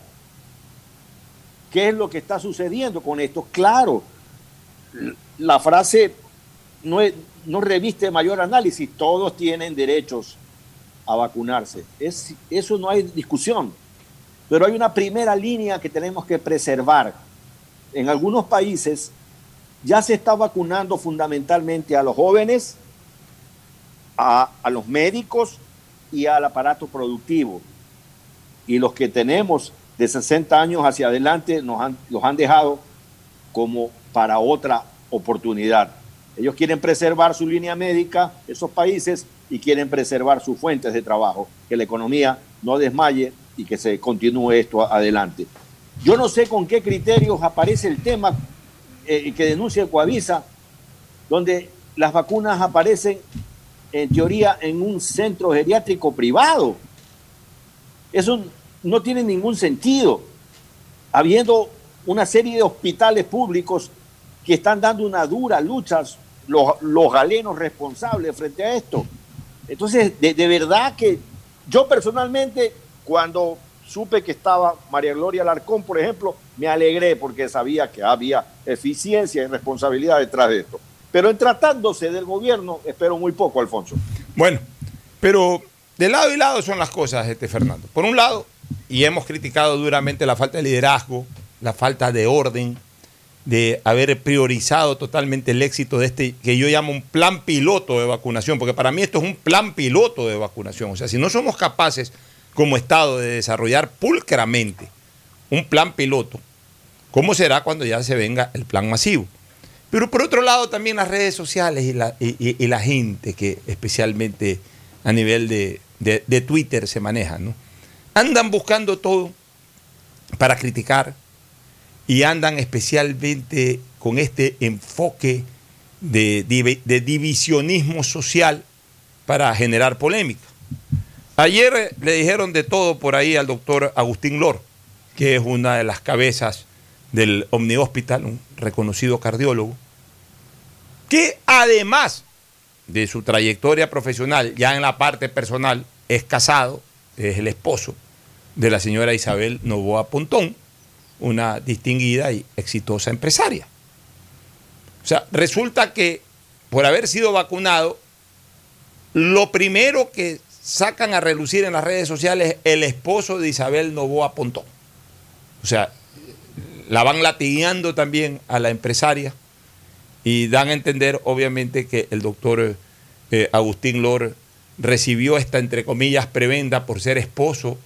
¿Qué es lo que está sucediendo con esto? Claro, la frase no, no reviste mayor análisis, todos tienen derechos a vacunarse. Es, eso no hay discusión. Pero hay una primera línea que tenemos que preservar. En algunos países ya se está vacunando fundamentalmente a los jóvenes, a, los médicos y al aparato productivo. Y los que tenemos de 60 años hacia adelante nos los han dejado como para otra oportunidad. Ellos quieren preservar su línea médica, esos países, y quieren preservar sus fuentes de trabajo, que la economía no desmaye y que se continúe esto adelante. Yo no sé con qué criterios aparece el tema eh, que denuncia Coavisa, donde las vacunas aparecen en teoría en un centro geriátrico privado. Eso no tiene ningún sentido. Habiendo una serie de hospitales públicos que están dando una dura lucha, los, galenos responsables frente a esto. Entonces, de verdad que yo personalmente, cuando supe que estaba María Gloria Alarcón, por ejemplo, me alegré porque sabía que había eficiencia y responsabilidad detrás de esto. Pero en tratándose del gobierno, espero muy poco, Alfonso. Bueno, pero de lado y lado son las cosas, este Fernando. Por un lado, y hemos criticado duramente la falta de liderazgo, la falta de orden, de haber priorizado totalmente el éxito de este, que yo llamo un plan piloto de vacunación, porque para mí esto es un plan piloto de vacunación. O sea, si no somos capaces como Estado de desarrollar pulcramente un plan piloto, ¿cómo será cuando ya se venga el plan masivo? Pero por otro lado también las redes sociales y la, gente que especialmente a nivel de, Twitter se maneja. Andan buscando todo para criticar y andan especialmente con este enfoque de, de, divisionismo social para generar polémica. Ayer le dijeron de todo por ahí al doctor Agustín Lor, que es una de las cabezas del Omni Hospital, un reconocido cardiólogo, que además de su trayectoria profesional, ya en la parte personal, es casado, es el esposo de la señora Isabel Novoa Pontón, una distinguida y exitosa empresaria. O sea, resulta que por haber sido vacunado, lo primero que sacan a relucir en las redes sociales es el esposo de Isabel Novoa Pontón. O sea, la van latigueando también a la empresaria y dan a entender, obviamente, que el doctor eh, Agustín Lor recibió esta, entre comillas, prebenda por ser esposo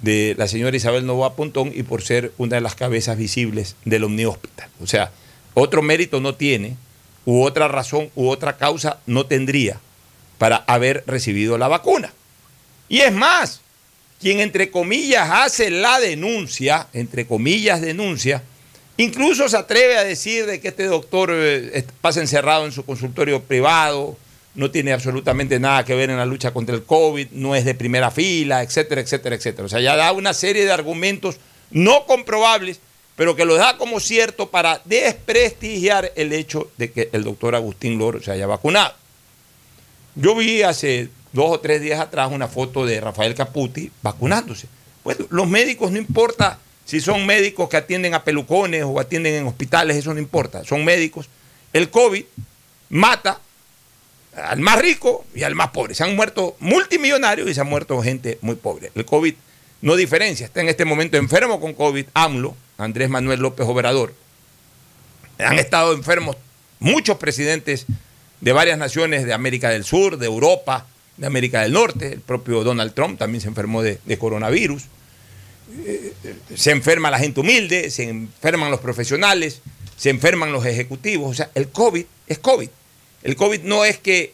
de la señora Isabel Novoa Pontón y por ser una de las cabezas visibles del Omni Hospital. O sea, otro mérito no tiene, u otra razón, u otra causa no tendría para haber recibido la vacuna. Y es más, quien entre comillas hace la denuncia, entre comillas denuncia, incluso se atreve a decir de que este doctor eh, pasa encerrado en su consultorio privado, no tiene absolutamente nada que ver en la lucha contra el COVID, no es de primera fila, etcétera, etcétera, etcétera. O sea, ya da una serie de argumentos no comprobables, pero que lo da como cierto para desprestigiar el hecho de que el doctor Agustín Loro se haya vacunado. Yo vi hace dos o tres días atrás una foto de Rafael Caputi vacunándose. Bueno, los médicos no importa si son médicos que atienden a pelucones o atienden en hospitales, eso no importa, son médicos. El COVID mata al más rico y al más pobre. Se han muerto multimillonarios y se han muerto gente muy pobre. El COVID no diferencia. Está en este momento enfermo con COVID AMLO, Andrés Manuel López Obrador. Han estado enfermos muchos presidentes de varias naciones de América del Sur, de Europa, de América del Norte. El propio Donald Trump también se enfermó de, coronavirus. Eh, se enferma la gente humilde, se enferman los profesionales, se enferman los ejecutivos. O sea, el COVID es COVID. El COVID no es que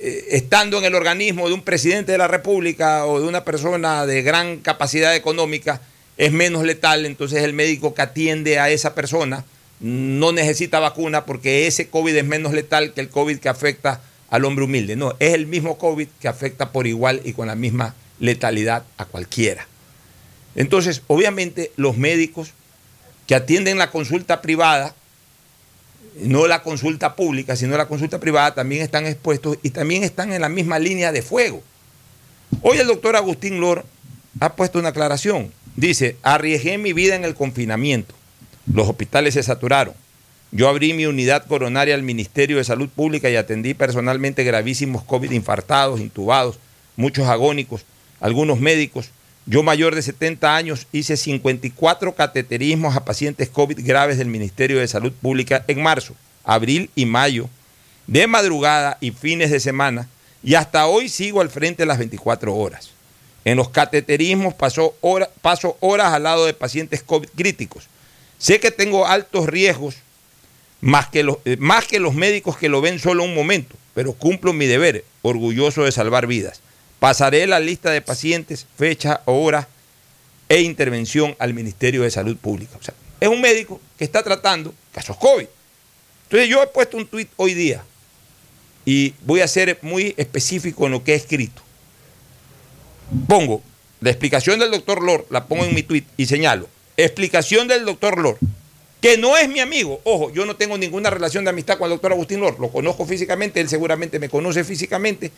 eh, estando en el organismo de un presidente de la República o de una persona de gran capacidad económica es menos letal, entonces el médico que atiende a esa persona no necesita vacuna porque ese COVID es menos letal que el COVID que afecta al hombre humilde. No, es el mismo COVID que afecta por igual y con la misma letalidad a cualquiera. Entonces, obviamente, los médicos que atienden la consulta privada no la consulta pública, sino la consulta privada, también están expuestos y también están en la misma línea de fuego. Hoy el doctor Agustín Lor ha puesto una aclaración. Dice, arriesgué mi vida en el confinamiento. Los hospitales se saturaron. Yo abrí mi unidad coronaria al Ministerio de Salud Pública y atendí personalmente gravísimos COVID infartados, intubados, muchos agónicos, algunos médicos. Yo mayor de 70 años hice 54 cateterismos a pacientes COVID graves del Ministerio de Salud Pública en marzo, abril y mayo, de madrugada y fines de semana, y hasta hoy sigo al frente las 24 horas. En los cateterismos paso, hora, paso horas al lado de pacientes COVID críticos. Sé que tengo altos riesgos, más que, los, eh, más que los médicos que lo ven solo un momento, pero cumplo mi deber, orgulloso de salvar vidas. Pasaré la lista de pacientes, fecha, hora e intervención al Ministerio de Salud Pública. O sea, es un médico que está tratando casos COVID. Entonces yo he puesto un tuit hoy día y voy a ser muy específico en lo que he escrito. Pongo, la explicación del doctor Lord, la pongo en mi tweet y señalo, explicación del doctor Lord, que no es mi amigo. Ojo, yo no tengo ninguna relación de amistad con el doctor Agustín Lord, lo conozco físicamente, él seguramente me conoce físicamente.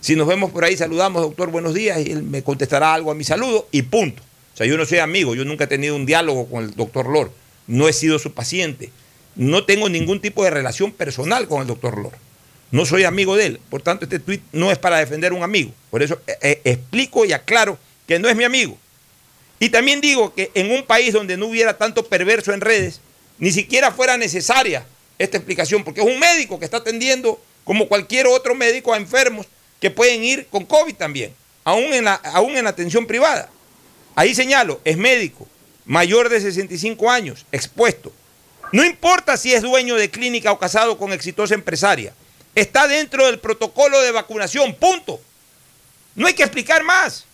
Si nos vemos por ahí, saludamos, doctor, buenos días, y él me contestará algo a mi saludo y punto. O sea, yo no soy amigo, yo nunca he tenido un diálogo con el doctor Lord, no he sido su paciente, no tengo ningún tipo de relación personal con el doctor Lord. No soy amigo de él. Por tanto, este tweet no es para defender a un amigo. Por eso eh, eh, explico y aclaro que no es mi amigo. Y también digo que en un país donde no hubiera tanto perverso en redes, ni siquiera fuera necesaria esta explicación, porque es un médico que está atendiendo como cualquier otro médico a enfermos que pueden ir con COVID también, aún en la, aún en atención privada. Ahí señalo, es médico, mayor de 65 años, expuesto. No importa si es dueño de clínica o casado con exitosa empresaria, está dentro del protocolo de vacunación, punto. No hay que explicar más.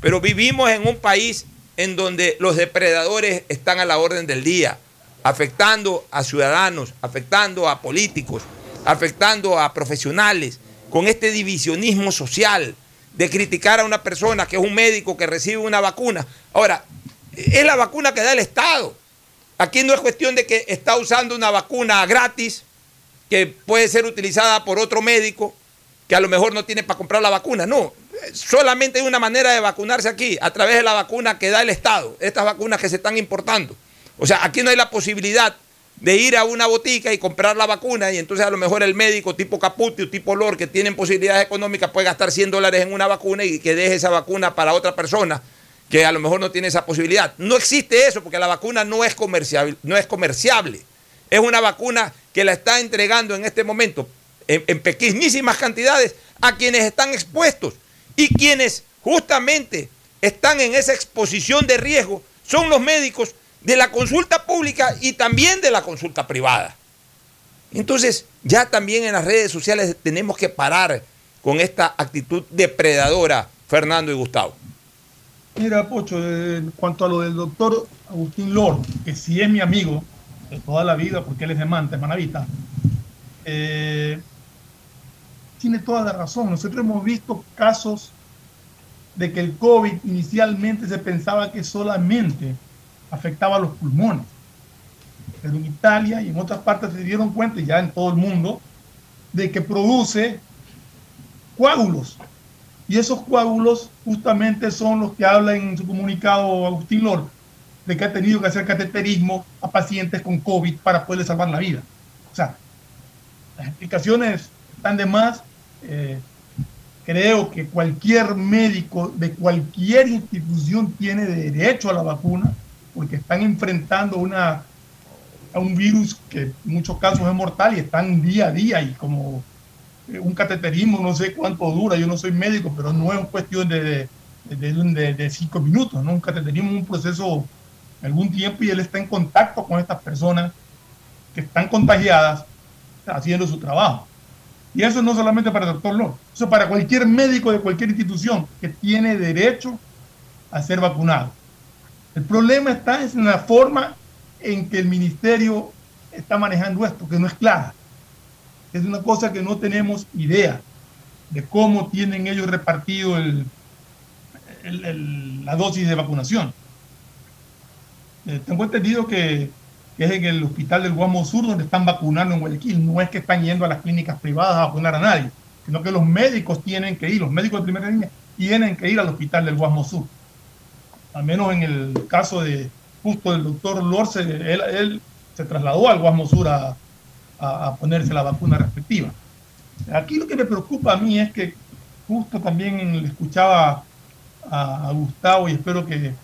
Pero vivimos en un país en donde los depredadores están a la orden del día, afectando a ciudadanos, afectando a políticos, afectando a profesionales, con este divisionismo social de criticar a una persona que es un médico que recibe una vacuna. Ahora, es la vacuna que da el Estado. Aquí no es cuestión de que está usando una vacuna gratis que puede ser utilizada por otro médico que a lo mejor no tiene para comprar la vacuna. No, solamente hay una manera de vacunarse aquí, a través de la vacuna que da el Estado, estas vacunas que se están importando. O sea, aquí no hay la posibilidad de ir a una botica y comprar la vacuna y entonces a lo mejor el médico tipo Caputi o tipo Lor que tienen posibilidades económicas puede gastar 100 dólares en una vacuna y que deje esa vacuna para otra persona que a lo mejor no tiene esa posibilidad. No existe eso porque la vacuna no es comerciable. No es, comerciable. es una vacuna que la está entregando en este momento en, en pequeñísimas cantidades a quienes están expuestos y quienes justamente están en esa exposición de riesgo son los médicos de la consulta pública y también de la consulta privada. Entonces, ya también en las redes sociales tenemos que parar con esta actitud depredadora, Fernando y Gustavo. Mira, Pocho, en cuanto a lo del doctor Agustín Lord, que sí es mi amigo de toda la vida, porque él es de Manta, Manavita, eh, tiene toda la razón. Nosotros hemos visto casos de que el COVID inicialmente se pensaba que solamente afectaba a los pulmones. Pero en Italia y en otras partes se dieron cuenta, ya en todo el mundo, de que produce coágulos. Y esos coágulos justamente son los que habla en su comunicado Agustín Lord, de que ha tenido que hacer cateterismo a pacientes con COVID para poderle salvar la vida. O sea, las explicaciones están de más. Eh, creo que cualquier médico de cualquier institución tiene derecho a la vacuna porque están enfrentando una, a un virus que en muchos casos es mortal y están día a día y como eh, un cateterismo no sé cuánto dura, yo no soy médico, pero no es cuestión de, de, cinco minutos, ¿no? un cateterismo es un proceso de algún tiempo y él está en contacto con estas personas que están contagiadas haciendo su trabajo. Y eso no solamente para el doctor Lor, eso para cualquier médico de cualquier institución que tiene derecho a ser vacunado. El problema está en la forma en que el ministerio está manejando esto, que no es clara. Es una cosa que no tenemos idea de cómo tienen ellos repartido la dosis de vacunación. Eh, tengo entendido que, es en el hospital del Guamo Sur donde están vacunando en Guayaquil. No es que están yendo a las clínicas privadas a vacunar a nadie, sino que los médicos tienen que ir, los médicos de primera línea tienen que ir al hospital del Guamo Sur. Al menos en el caso de justo del doctor Lorce, él, se trasladó al Guamo Sur a, a, ponerse la vacuna respectiva. Aquí lo que me preocupa a mí es que justo también le escuchaba a Gustavo y espero que,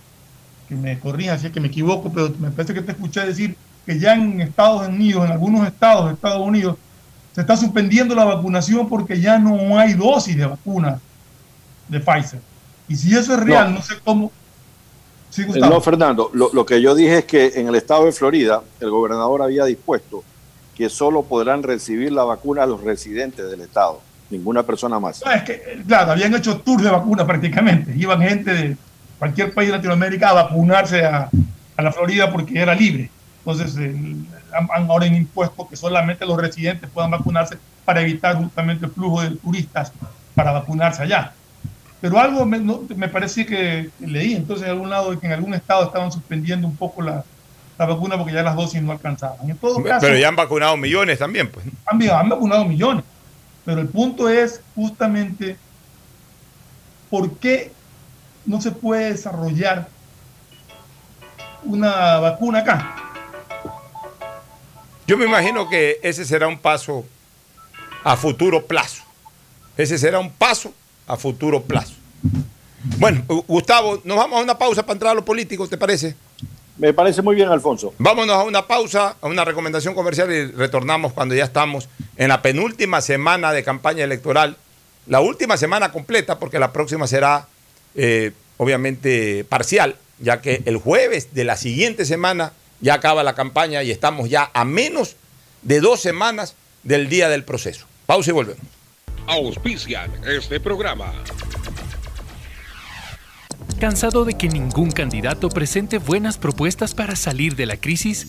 me corrija si es que me equivoco, pero me parece que te escuché decir que ya en Estados Unidos, en algunos estados de Estados Unidos, se está suspendiendo la vacunación porque ya no hay dosis de vacuna de Pfizer. Y si eso es real, no, sé cómo... no, Fernando, lo, lo, que yo dije es que en el estado de Florida el gobernador había dispuesto que solo podrán recibir la vacuna los residentes del estado, ninguna persona más. es que, claro, habían hecho tours de vacuna prácticamente, iban gente de cualquier país de Latinoamérica a vacunarse a, a la Florida porque era libre. Entonces, eh, han, ahora impuesto que solamente los residentes puedan vacunarse para evitar justamente el flujo de turistas para vacunarse allá. Pero algo me, no, me parece que leí entonces en algún lado que en algún estado estaban suspendiendo un poco la, la vacuna porque ya las dosis no alcanzaban. En todo caso, Pero ya han vacunado millones también, pues. han, han vacunado millones. Pero el punto es justamente por qué no se puede desarrollar una vacuna acá. Yo me imagino que ese será un paso a futuro plazo. Ese será un paso a futuro plazo. Bueno, Gustavo, nos vamos a una pausa para entrar a lo político, ¿te parece? Me parece muy bien, Alfonso. Vámonos a una pausa, a una recomendación comercial y retornamos cuando ya estamos en la penúltima semana de campaña electoral. La última semana completa, porque la próxima será eh, obviamente parcial, ya que el jueves de la siguiente semana ya acaba la campaña y estamos ya a menos de dos semanas del día del proceso. Pausa y volvemos. Auspician este programa. ¿Cansado de que ningún candidato presente buenas propuestas para salir de la crisis?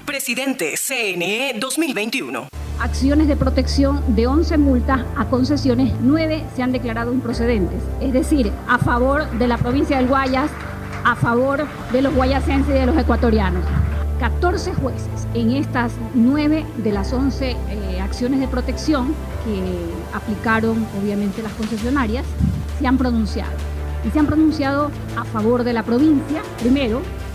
Presidente CNE 2021. Acciones de protección de 11 multas a concesiones, 9 se han declarado improcedentes. Es decir, a favor de la provincia del Guayas, a favor de los guayasenses y de los ecuatorianos. 14 jueces en estas 9 de las 11 eh, acciones de protección que aplicaron obviamente las concesionarias se han pronunciado. Y se han pronunciado a favor de la provincia, primero,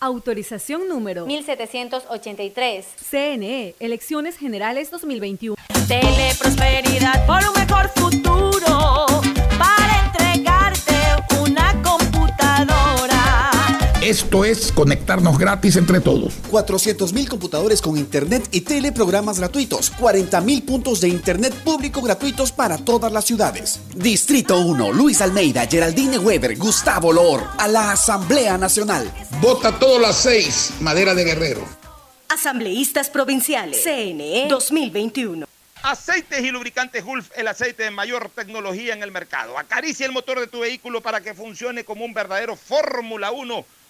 Autorización número 1783. CNE, Elecciones Generales 2021. Teleprosperidad por un mejor futuro. Esto es conectarnos gratis entre todos. 400.000 computadores con internet y teleprogramas gratuitos. 40.000 puntos de internet público gratuitos para todas las ciudades. Distrito 1, Luis Almeida, Geraldine Weber, Gustavo Lor, a la Asamblea Nacional. Vota todas las seis, Madera de Guerrero. Asambleístas Provinciales. CNE 2021. Aceites y lubricantes Gulf, el aceite de mayor tecnología en el mercado. Acaricia el motor de tu vehículo para que funcione como un verdadero Fórmula 1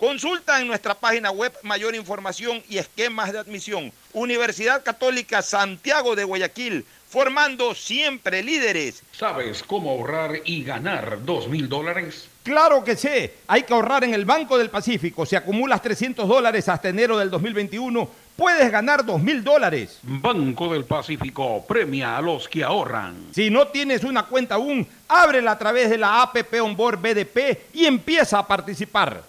Consulta en nuestra página web mayor información y esquemas de admisión. Universidad Católica Santiago de Guayaquil, formando siempre líderes. ¿Sabes cómo ahorrar y ganar dos mil dólares? Claro que sé. Hay que ahorrar en el Banco del Pacífico. Si acumulas 300 dólares hasta enero del 2021, puedes ganar dos mil dólares. Banco del Pacífico premia a los que ahorran. Si no tienes una cuenta aún, ábrela a través de la APP Onboard BDP y empieza a participar.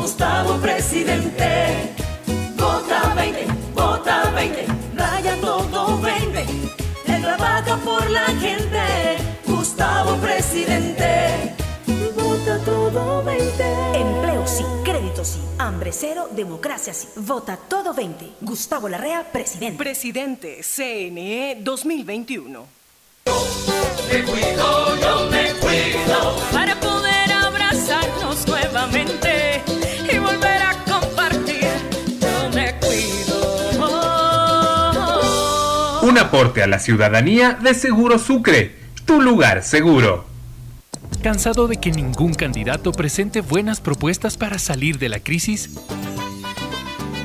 Gustavo presidente. Vota 20, vota 20, raya todo 20. Él trabaja por la gente, Gustavo presidente. Vota todo 20. Empleo sí, crédito sí, hambre cero, democracia sí. Vota todo 20. Gustavo Larrea, presidente. Presidente, CNE 2021. Me cuido, yo me cuido. Para Un aporte a la ciudadanía de Seguro Sucre, tu lugar seguro. ¿Cansado de que ningún candidato presente buenas propuestas para salir de la crisis?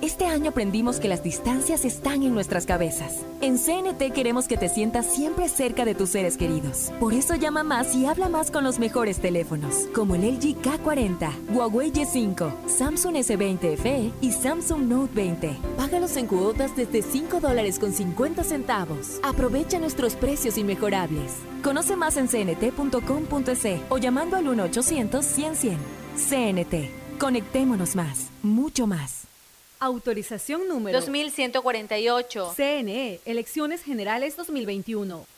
Este año aprendimos que las distancias están en nuestras cabezas. En CNT queremos que te sientas siempre cerca de tus seres queridos. Por eso llama más y habla más con los mejores teléfonos, como el LG K40, Huawei Y5, Samsung S20 FE y Samsung Note 20. Págalos en cuotas desde 5 dólares con 50 centavos. Aprovecha nuestros precios inmejorables. Conoce más en cnt.com.es o llamando al 1-800-100-100. CNT. Conectémonos más, mucho más. Autorización número 2148. CNE, Elecciones Generales 2021.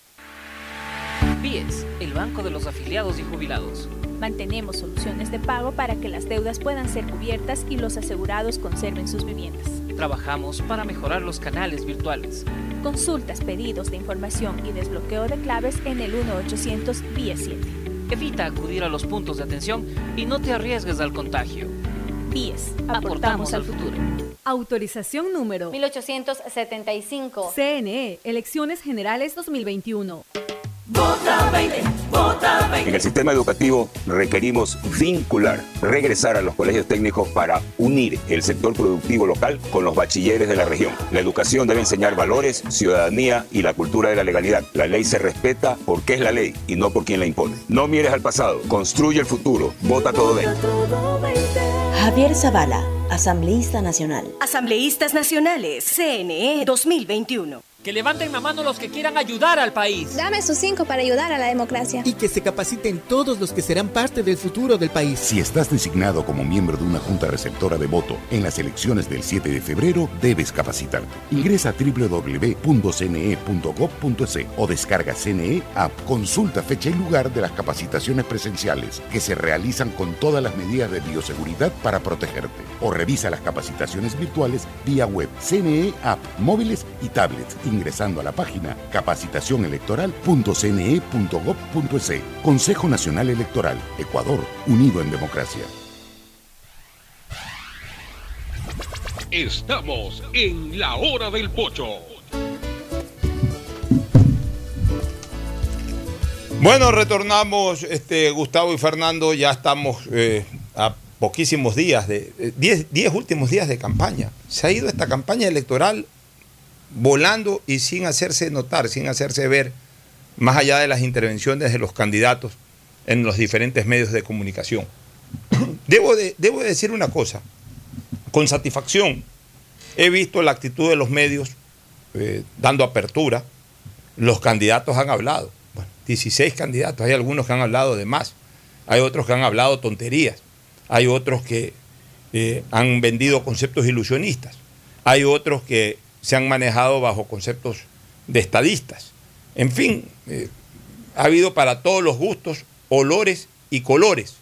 BIES, el banco de los afiliados y jubilados. Mantenemos soluciones de pago para que las deudas puedan ser cubiertas y los asegurados conserven sus viviendas. Trabajamos para mejorar los canales virtuales. Consultas, pedidos de información y desbloqueo de claves en el 1-800 BIES 7. Evita acudir a los puntos de atención y no te arriesgues al contagio. BIES, Aportamos aportamos al al futuro. Autorización número 1875. CNE, Elecciones Generales 2021. Vota 20, vota 20. En el sistema educativo requerimos vincular, regresar a los colegios técnicos para unir el sector productivo local con los bachilleres de la región. La educación debe enseñar valores, ciudadanía y la cultura de la legalidad. La ley se respeta porque es la ley y no por quien la impone. No mires al pasado, construye el futuro. Vota todo 20. Javier Zavala, asambleísta nacional. Asambleístas Nacionales, CNE 2021. Que levanten la mano los que quieran ayudar al país. Dame sus cinco para ayudar a la democracia. Y que se capaciten todos los que serán parte del futuro del país. Si estás designado como miembro de una junta receptora de voto en las elecciones del 7 de febrero, debes capacitarte. Ingresa a www.cne.gov.es o descarga CNE App. Consulta fecha y lugar de las capacitaciones presenciales que se realizan con todas las medidas de bioseguridad para protegerte. O revisa las capacitaciones virtuales vía web, CNE App, móviles y tablets ingresando a la página capacitacionelectoral.cne.gov.es. Consejo Nacional Electoral, Ecuador, unido en democracia. Estamos en la hora del pocho. Bueno, retornamos, este, Gustavo y Fernando, ya estamos eh, a poquísimos días, de 10 últimos días de campaña. Se ha ido esta campaña electoral volando y sin hacerse notar, sin hacerse ver, más allá de las intervenciones de los candidatos en los diferentes medios de comunicación. Debo, de, debo de decir una cosa, con satisfacción he visto la actitud de los medios eh, dando apertura, los candidatos han hablado, bueno, 16 candidatos, hay algunos que han hablado de más, hay otros que han hablado tonterías, hay otros que eh, han vendido conceptos ilusionistas, hay otros que se han manejado bajo conceptos de estadistas. En fin, eh, ha habido para todos los gustos, olores y colores.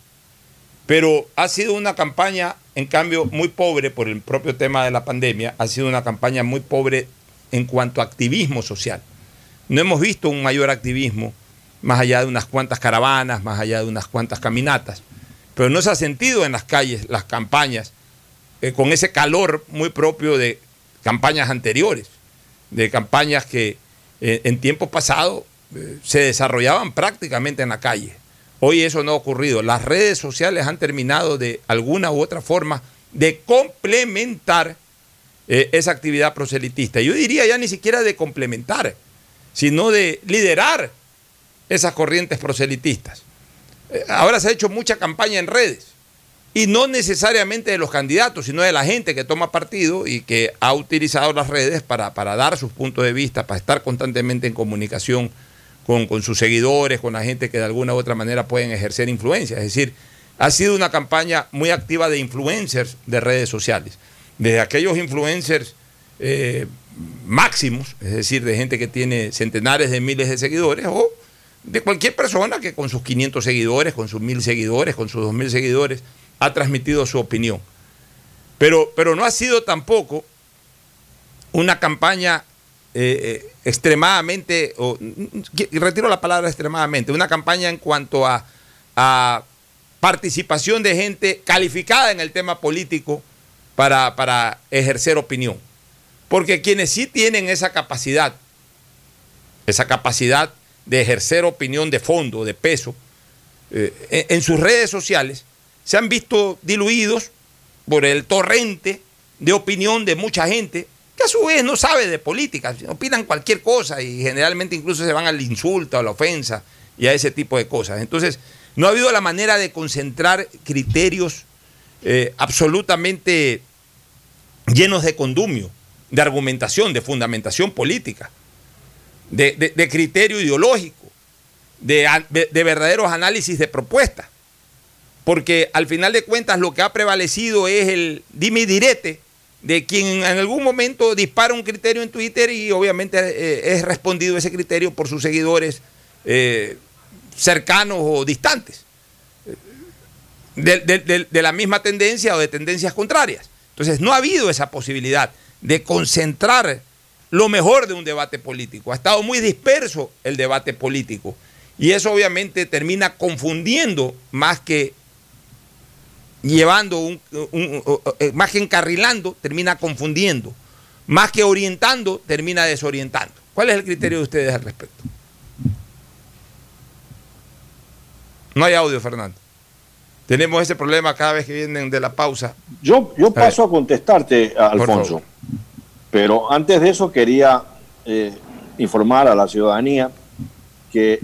Pero ha sido una campaña, en cambio, muy pobre por el propio tema de la pandemia, ha sido una campaña muy pobre en cuanto a activismo social. No hemos visto un mayor activismo más allá de unas cuantas caravanas, más allá de unas cuantas caminatas, pero no se ha sentido en las calles las campañas eh, con ese calor muy propio de campañas anteriores, de campañas que eh, en tiempos pasados eh, se desarrollaban prácticamente en la calle. Hoy eso no ha ocurrido. Las redes sociales han terminado de alguna u otra forma de complementar eh, esa actividad proselitista. Yo diría ya ni siquiera de complementar, sino de liderar esas corrientes proselitistas. Ahora se ha hecho mucha campaña en redes y no necesariamente de los candidatos, sino de la gente que toma partido y que ha utilizado las redes para, para dar sus puntos de vista, para estar constantemente en comunicación con, con, sus seguidores, con la gente que de alguna u otra manera pueden ejercer influencia. Es decir, ha sido una campaña muy activa de influencers de redes sociales. Desde aquellos influencers eh, máximos, es decir, de gente que tiene centenares de miles de seguidores, o de cualquier persona que con sus 500 seguidores, con sus 1000 seguidores, con sus 2000 seguidores, ha transmitido su opinión. Pero, pero no ha sido tampoco una campaña eh, eh, extremadamente, o, retiro la palabra extremadamente, una campaña en cuanto a, a, participación de gente calificada en el tema político para, para ejercer opinión. Porque quienes sí tienen esa capacidad, esa capacidad de ejercer opinión de fondo, de peso, eh, en sus redes sociales, se han visto diluidos por el torrente de opinión de mucha gente que a su vez no sabe de política, opinan cualquier cosa y generalmente incluso se van al insulto, a la ofensa y a ese tipo de cosas. Entonces, no ha habido la manera de concentrar criterios eh, absolutamente llenos de condumio, de argumentación, de fundamentación política, de, criterio ideológico, de, de verdaderos análisis de propuestas porque al final de cuentas lo que ha prevalecido es el dime y direte de quien en algún momento dispara un criterio en Twitter y obviamente eh, es respondido ese criterio por sus seguidores eh, cercanos o distantes, de, la misma tendencia o de tendencias contrarias. Entonces no ha habido esa posibilidad de concentrar lo mejor de un debate político. Ha estado muy disperso el debate político y eso obviamente termina confundiendo más que llevando, un, un, un, eh, más que encarrilando, termina confundiendo. Más que orientando, termina desorientando. ¿Cuál es el criterio de ustedes al respecto? No hay audio, Fernando. Tenemos ese problema cada vez que vienen de la pausa. Yo, yo paso a, a contestarte, Alfonso. Pero antes de eso quería eh, informar a la ciudadanía que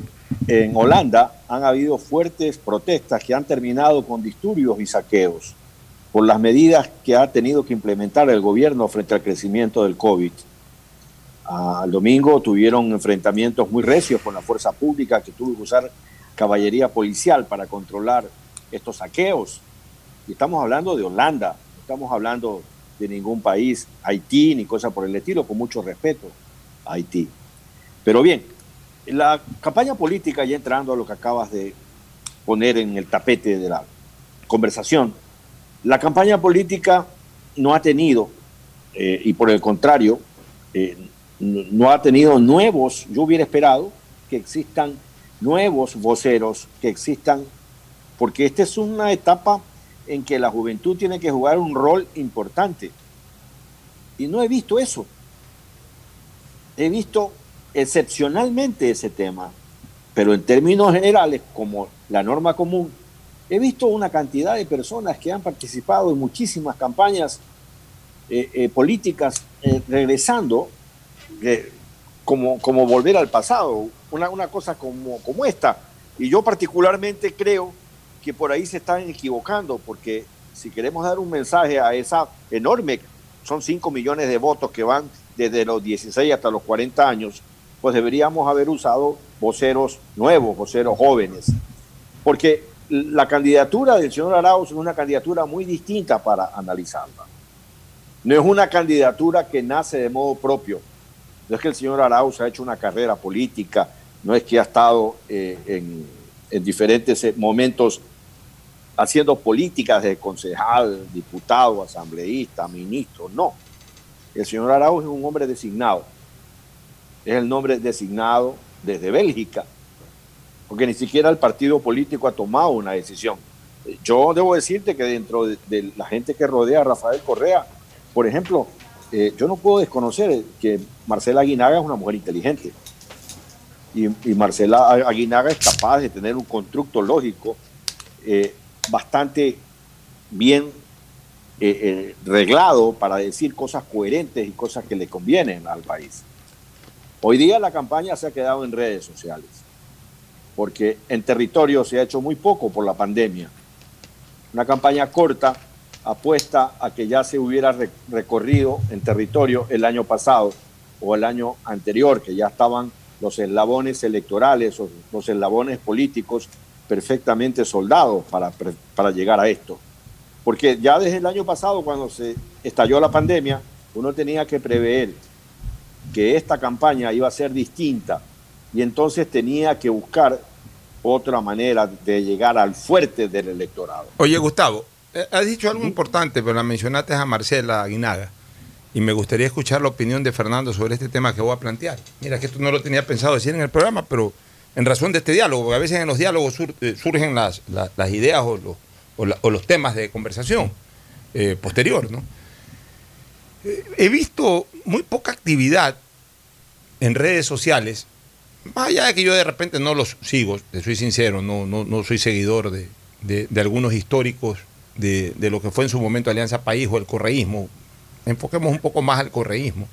en Holanda han habido fuertes protestas que han terminado con disturbios y saqueos por las medidas que ha tenido que implementar el gobierno frente al crecimiento del COVID. Al domingo tuvieron enfrentamientos muy recios con la fuerza pública que tuvo que usar caballería policial para controlar estos saqueos. Y estamos hablando de Holanda, no estamos hablando de ningún país, Haití, ni cosa por el estilo, con mucho respeto a Haití. Pero bien, la campaña política, ya entrando a lo que acabas de poner en el tapete de la conversación, la campaña política no ha tenido, eh, y por el contrario, eh, no ha tenido nuevos, yo hubiera esperado que existan nuevos voceros, que existan, porque esta es una etapa en que la juventud tiene que jugar un rol importante. Y no he visto eso. He visto excepcionalmente ese tema, pero en términos generales, como la norma común, he visto una cantidad de personas que han participado en muchísimas campañas eh, eh, políticas eh, regresando como, como volver al pasado, una, una cosa como, como esta. Y yo particularmente creo que por ahí se están equivocando, porque si queremos dar un mensaje a esa enorme, son 5 millones de votos que van desde los 16 hasta los 40 años, pues deberíamos haber usado voceros nuevos, voceros jóvenes. Porque la candidatura del señor Arauz es una candidatura muy distinta para analizarla. No es una candidatura que nace de modo propio. No es que el señor Arauz ha hecho una carrera política, no es que ha estado eh, en, en diferentes momentos haciendo políticas de concejal, diputado, asambleísta, ministro, no. El señor Arauz es un hombre designado es el nombre designado desde Bélgica, porque ni siquiera el partido político ha tomado una decisión. Yo debo decirte que dentro de, la gente que rodea a Rafael Correa, por ejemplo, eh, yo no puedo desconocer que Marcela Aguinaga es una mujer inteligente. y, Marcela Aguinaga es capaz de tener un constructo lógico eh, bastante bien eh, reglado para decir cosas coherentes y cosas que le convienen al país. Hoy día la campaña se ha quedado en redes sociales, porque en territorio se ha hecho muy poco por la pandemia. Una campaña corta apuesta a que ya se hubiera re- recorrido en territorio el año pasado o el año anterior, que ya estaban los eslabones electorales o los eslabones políticos perfectamente soldados para, para llegar a esto. Porque ya desde el año pasado, cuando se estalló la pandemia, uno tenía que prever que esta campaña iba a ser distinta y entonces tenía que buscar otra manera de llegar al fuerte del electorado. Oye, Gustavo, eh, has dicho algo importante, pero la mencionaste a Marcela Aguinaga. Y me gustaría escuchar la opinión de Fernando sobre este tema que voy a plantear. Mira, que esto no lo tenía pensado decir en el programa, pero en razón de este diálogo, porque a veces en los diálogos sur- eh, surgen las, la- las ideas o los, o la- o los temas de conversación eh, posterior, ¿no? He visto muy poca actividad en redes sociales, más allá de que yo de repente no los sigo, te soy sincero, no, no, no soy seguidor de, de- algunos históricos de, de lo que fue en su momento Alianza País o el correísmo. Enfoquemos un poco más al correísmo.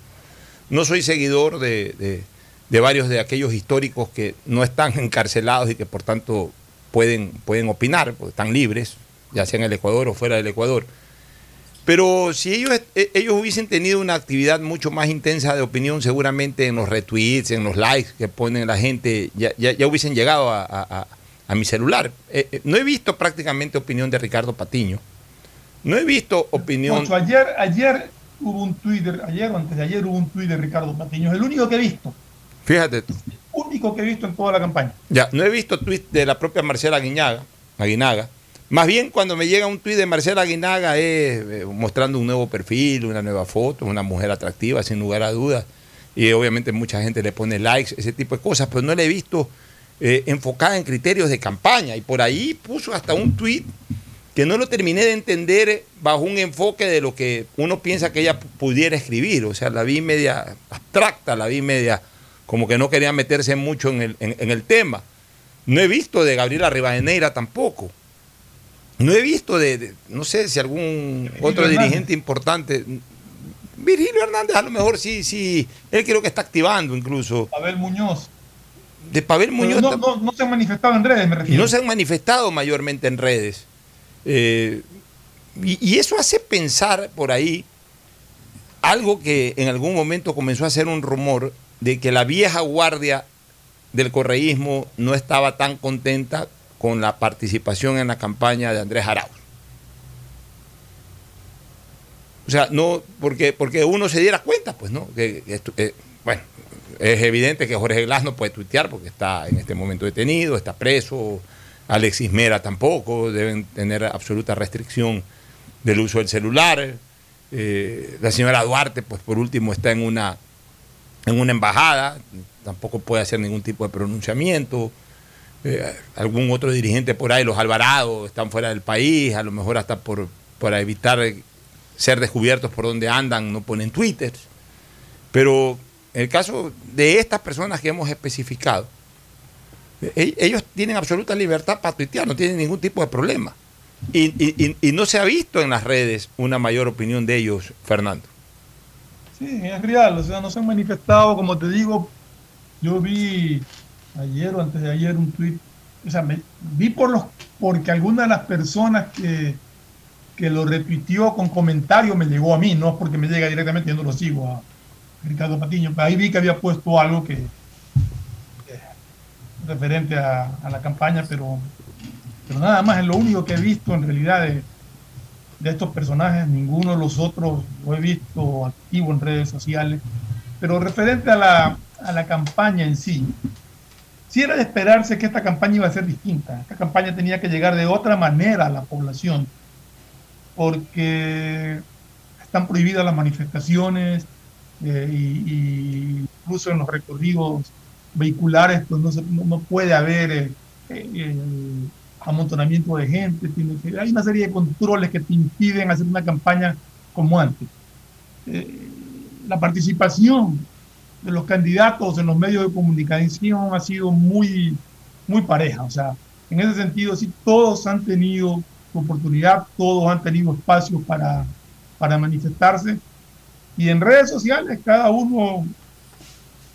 No soy seguidor de, de- de varios de aquellos históricos que no están encarcelados y que por tanto pueden, pueden opinar, porque están libres, ya sea en el Ecuador o fuera del Ecuador. Pero si ellos, eh, ellos hubiesen tenido una actividad mucho más intensa de opinión, seguramente en los retweets, en los likes que ponen la gente, ya, ya, ya hubiesen llegado a, a- mi celular. Eh, eh, no he visto prácticamente opinión de Ricardo Patiño. No he visto opinión. Ocho, ayer, ayer hubo un Twitter, ayer o antes de ayer hubo un tweet de Ricardo Patiño, es el único que he visto, Fíjate tú. único que he visto en toda la campaña. Ya, no he visto tweet de la propia Marcela Aguinaga, Aguinaga. Más bien cuando me llega un tweet de Marcela Aguinaga es eh, mostrando un nuevo perfil, una nueva foto, una mujer atractiva, sin lugar a dudas. Y obviamente mucha gente le pone likes, ese tipo de cosas, pero no la he visto eh, enfocada en criterios de campaña. Y por ahí puso hasta un tweet que no lo terminé de entender bajo un enfoque de lo que uno piensa que ella pudiera escribir. O sea, la vi media abstracta, la vi media como que no quería meterse mucho en el, en- en el tema. No he visto de Gabriela Rivadeneira tampoco. No he visto de, de- no sé si algún otro Hernández. dirigente importante. Virgilio Hernández a lo mejor sí, sí, él creo que está activando incluso. Abel Muñoz. De Pavel Muñoz no, no, no se han manifestado en redes, me refiero. no se han manifestado mayormente en redes. Eh, y, y eso hace pensar por ahí algo que en algún momento comenzó a ser un rumor de que la vieja guardia del correísmo no estaba tan contenta con la participación en la campaña de Andrés Arauz. O sea, no, porque, porque uno se diera cuenta, pues, ¿no? Que, eh, bueno, es evidente que Jorge Glass no puede tuitear porque está en este momento detenido, está preso. Alexis Mera tampoco, deben tener absoluta restricción del uso del celular. Eh, la señora Duarte, pues por último, está en una, en una embajada, tampoco puede hacer ningún tipo de pronunciamiento. Eh, algún otro dirigente por ahí, los Alvarados, están fuera del país, a lo mejor hasta por, para evitar ser descubiertos por donde andan, no ponen Twitter. Pero en el caso de estas personas que hemos especificado, e- ellos tienen absoluta libertad para tuitear, no tienen ningún tipo de problema. Y- y- y no se ha visto en las redes una mayor opinión de ellos, Fernando. Sí, es real, o sea, no se han manifestado, como te digo, yo vi ayer o antes de ayer un tweet, o sea, me- vi por los, porque alguna de las personas que, que lo retuiteó con comentario me llegó a mí, no porque me llega directamente, yo no lo sigo a Ricardo Patiño, ahí vi que había puesto algo que, que- referente a, a la campaña, pero, pero nada más es lo único que he visto en realidad de, de estos personajes, ninguno de los otros lo he visto activo en redes sociales. Pero referente a la, a la campaña en sí, sí era de esperarse que esta campaña iba a ser distinta. Esta campaña tenía que llegar de otra manera a la población, porque están prohibidas las manifestaciones eh, y, incluso en los recorridos vehiculares pues no, puede haber eh, eh, amontonamiento de gente, hay una serie de controles que te impiden hacer una campaña como antes. Eh, la participación de los candidatos en los medios de comunicación ha sido muy, muy pareja. O sea, en ese sentido, sí, todos han tenido oportunidad, todos han tenido espacios para, para manifestarse. Y en redes sociales cada uno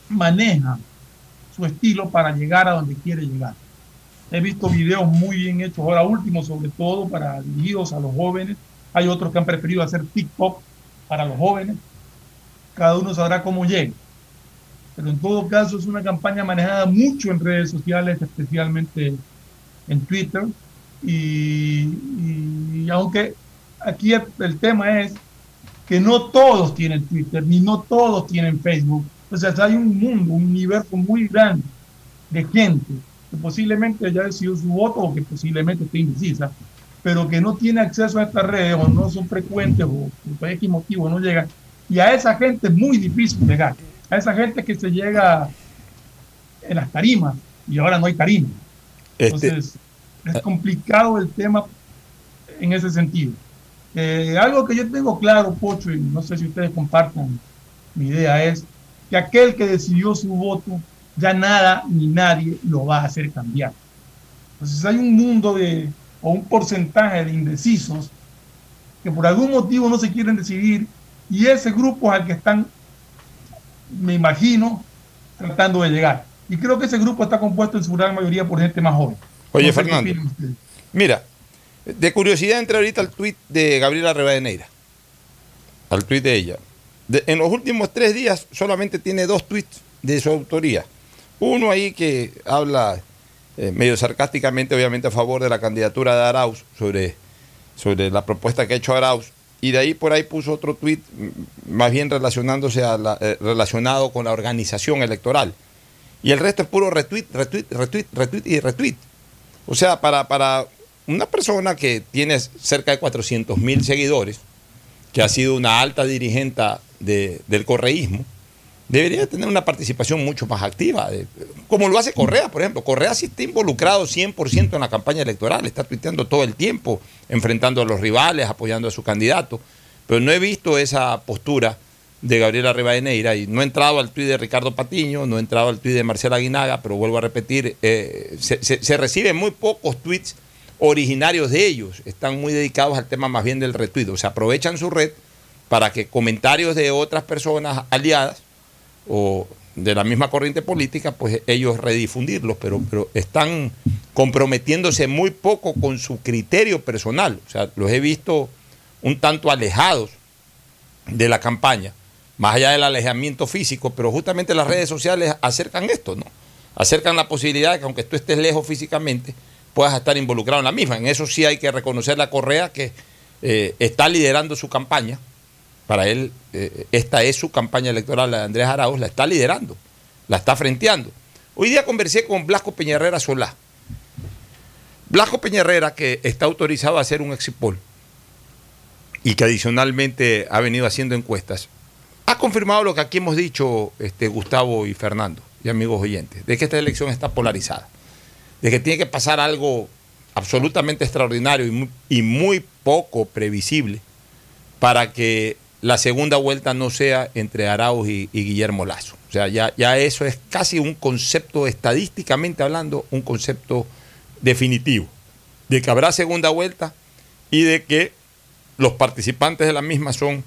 maneja su estilo para llegar a donde quiere llegar. He visto videos muy bien hechos, ahora último sobre todo para dirigidos a los jóvenes. Hay otros que han preferido hacer TikTok para los jóvenes. Cada uno sabrá cómo llega. Pero en todo caso es una campaña manejada mucho en redes sociales, especialmente en Twitter. Y, aunque aquí el tema es que no todos tienen Twitter, ni no todos tienen Facebook. O sea, hay un mundo, un universo muy grande de gente que posiblemente haya decidido su voto o que posiblemente esté indecisa, pero que no tiene acceso a estas redes o no son frecuentes o por X motivo no llegan. Y a esa gente es muy difícil llegar. A esa gente que se llega en las tarimas y ahora no hay tarimas. Este, Entonces, es complicado el tema en ese sentido. Eh, algo que yo tengo claro, Pocho, y no sé si ustedes compartan mi idea, es que aquel que decidió su voto, ya nada ni nadie lo va a hacer cambiar. Entonces hay un mundo de, o un porcentaje de indecisos que por algún motivo no se quieren decidir y ese grupo es al que están, me imagino, tratando de llegar. Y creo que ese grupo está compuesto en su gran mayoría por gente más joven. Oye, No sé qué Fernando, mira, de curiosidad entré ahorita al tuit de Gabriela Rivadeneira. Al tuit de ella. De- en los últimos tres días solamente tiene dos tweets de su autoría. Uno ahí que habla eh, medio sarcásticamente, obviamente, a favor de la candidatura de Arauz, sobre, sobre la propuesta que ha hecho Arauz. Y de ahí por ahí puso otro mm, más bien relacionándose a la- eh, relacionado con la organización electoral. Y el resto es puro retweet, retweet, retweet, retweet y retweet. O sea, para, para una persona que tiene cerca de 400 mil seguidores, que ha sido una alta dirigente de- del correísmo, debería tener una participación mucho más activa, de- como lo hace Correa, por ejemplo. Correa sí está involucrado 100% en la campaña electoral, está tuiteando todo el tiempo, enfrentando a los rivales, apoyando a su candidato, pero no he visto esa postura de Gabriela Rivadeneira y no he entrado al tuit de Ricardo Patiño, no he entrado al tuit de Marcela Aguinaga, pero vuelvo a repetir, eh, se, reciben muy pocos tweets originarios de ellos, están muy dedicados al tema más bien del retweet, o sea, aprovechan su red para que comentarios de otras personas aliadas o de la misma corriente política, pues ellos redifundirlos, pero, pero están comprometiéndose muy poco con su criterio personal, o sea, los he visto un tanto alejados de la campaña, más allá del alejamiento físico, pero justamente las redes sociales acercan esto, ¿no? Acercan la posibilidad de que aunque tú estés lejos físicamente, puedas estar involucrado en la misma. En eso sí hay que reconocer a Correa que eh, está liderando su campaña. Para él, eh, esta es su campaña electoral, la de Andrés Arauz, la está liderando, la está frenteando. Hoy día conversé con Blasco Peñarrera Solá. Blasco Peñarrera, que está autorizado a hacer un exipol y que adicionalmente ha venido haciendo encuestas, ha confirmado lo que aquí hemos dicho este, Gustavo y Fernando y amigos oyentes, de que esta elección está polarizada, de que tiene que pasar algo absolutamente extraordinario y muy, y muy poco previsible para que la segunda vuelta no sea entre Arauz y, Guillermo Lazo. O sea, ya, ya eso es casi un concepto, estadísticamente hablando, un concepto definitivo, de que habrá segunda vuelta y de que los participantes de la misma son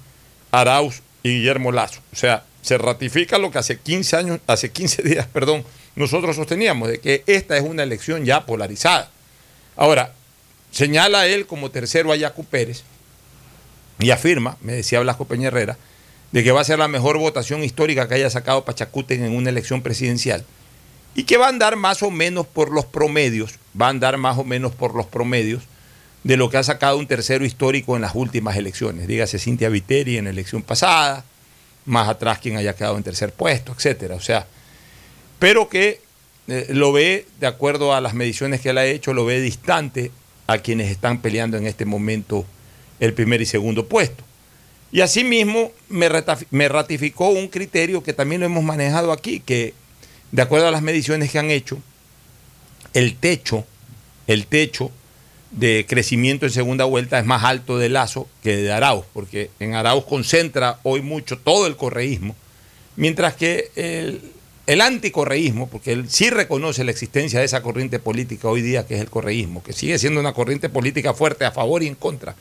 Arauz y Guillermo Lazo. O sea, se ratifica lo que hace 15 años, hace 15 días, perdón, nosotros sosteníamos, de que esta es una elección ya polarizada. Ahora, señala él como tercero a Yacu Pérez y afirma, me decía Blasco Peña Herrera, de que va a ser la mejor votación histórica que haya sacado Pachacuten en una elección presidencial y que va a andar más o menos por los promedios, va a andar más o menos por los promedios de lo que ha sacado un tercero histórico en las últimas elecciones. Dígase Cintia Viteri en la elección pasada, más atrás quien haya quedado en tercer puesto, etcétera. O sea, pero que eh, lo ve, de acuerdo a las mediciones que él ha hecho, lo ve distante a quienes están peleando en este momento el primer y segundo puesto. Y asimismo me, ratificó un criterio que también lo hemos manejado aquí, que de acuerdo a las mediciones que han hecho, el techo, el techo de crecimiento en segunda vuelta es más alto de Lazo que de Arauz, porque en Arauz concentra hoy mucho todo el correísmo Mientras que el, el anticorreísmo, porque él sí reconoce la existencia de esa corriente política hoy día que es el correísmo, que sigue siendo una corriente política fuerte a favor y en contra.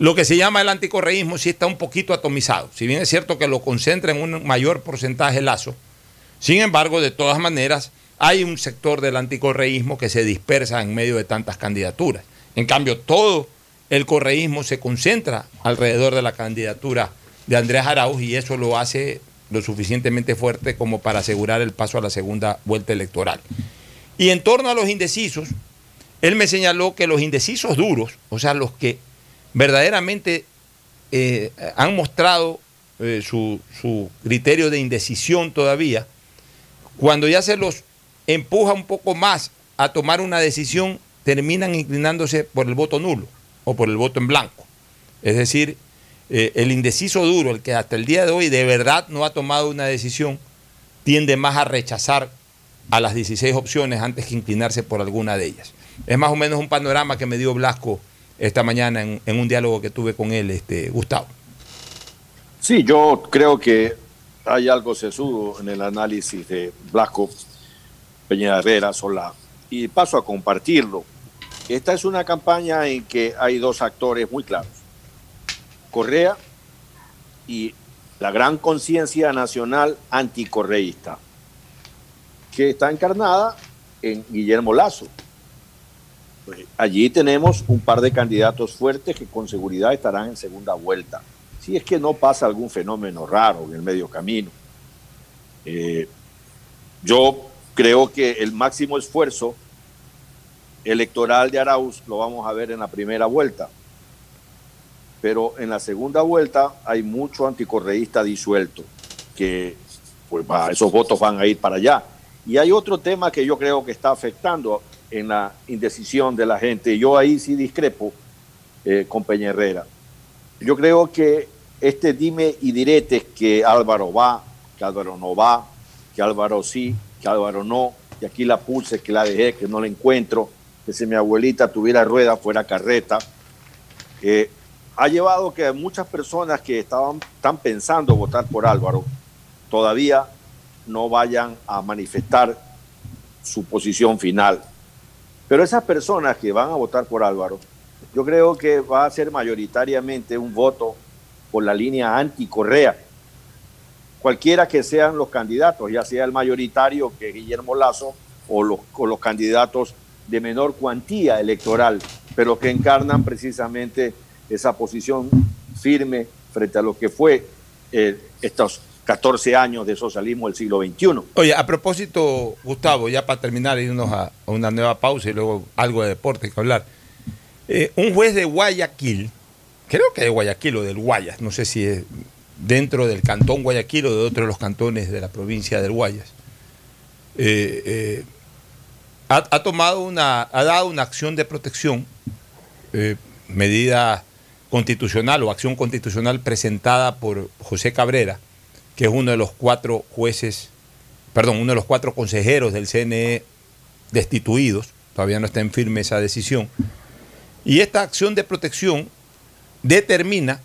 Lo que se llama el anticorreísmo sí está un poquito atomizado. Si bien es cierto que lo concentra en un mayor porcentaje Lazo, sin embargo, de todas maneras, hay un sector del anticorreísmo que se dispersa en medio de tantas candidaturas. En cambio, todo el correísmo se concentra alrededor de la candidatura de Andrés Arauz y eso lo hace lo suficientemente fuerte como para asegurar el paso a la segunda vuelta electoral. Y en torno a los indecisos, él me señaló que los indecisos duros, o sea, los que verdaderamente eh, han mostrado eh, su, su criterio de indecisión todavía, cuando ya se los empuja un poco más a tomar una decisión, terminan inclinándose por el voto nulo o por el voto en blanco. Es decir, eh, el indeciso duro, el que hasta el día de hoy de verdad no ha tomado una decisión, tiende más a rechazar a las 16 opciones antes que inclinarse por alguna de ellas. Es más o menos un panorama que me dio Blasco esta mañana en, un diálogo que tuve con él, este, Gustavo. Sí, yo creo que hay algo sesudo en el análisis de Blasco Peña Herrera Solá y paso a compartirlo. Esta es una campaña en que hay dos actores muy claros. Correa y la gran conciencia nacional anticorreísta, que está encarnada en Guillermo Lazo. Pues allí tenemos un par de candidatos fuertes que con seguridad estarán en segunda vuelta, si es que no pasa algún fenómeno raro en el medio camino. Eh, yo creo que el máximo esfuerzo electoral de Arauz lo vamos a ver en la primera vuelta pero en la segunda vuelta hay mucho anticorreísta disuelto, que pues esos votos van a ir para allá. Y hay otro tema que yo creo que está afectando en la indecisión de la gente. Yo ahí sí discrepo eh, con Peña Herrera. Yo creo que este dime y diretes que Álvaro va, que Álvaro no va, que Álvaro sí, que Álvaro no, que aquí la pulse, que la dejé, que no la encuentro, que si mi abuelita tuviera rueda fuera carreta. Eh, ha llevado que muchas personas que estaban están pensando votar por Álvaro todavía no vayan a manifestar su posición final. Pero esas personas que van a votar por Álvaro, yo creo que va a ser mayoritariamente un voto por la línea anti-Correa. Cualquiera que sean los candidatos, ya sea el mayoritario que es Guillermo Lazo o los, los candidatos de menor cuantía electoral, pero que encarnan precisamente esa posición firme frente a lo que fue eh, estos 14 años de socialismo del siglo XXI. Oye, a propósito, Gustavo, ya para terminar, irnos a, una nueva pausa y luego algo de deporte que hablar. Eh, un juez de Guayaquil, creo que de Guayaquil o del Guayas, no sé si es dentro del cantón Guayaquil o de otro de los cantones de la provincia del Guayas, eh, eh, ha, tomado una, ha dado una acción de protección, medida constitucional o acción constitucional presentada por José Cabrera, que es uno de los cuatro jueces, perdón, uno de los cuatro consejeros del CNE destituidos, todavía no está en firme esa decisión, y esta acción de protección determina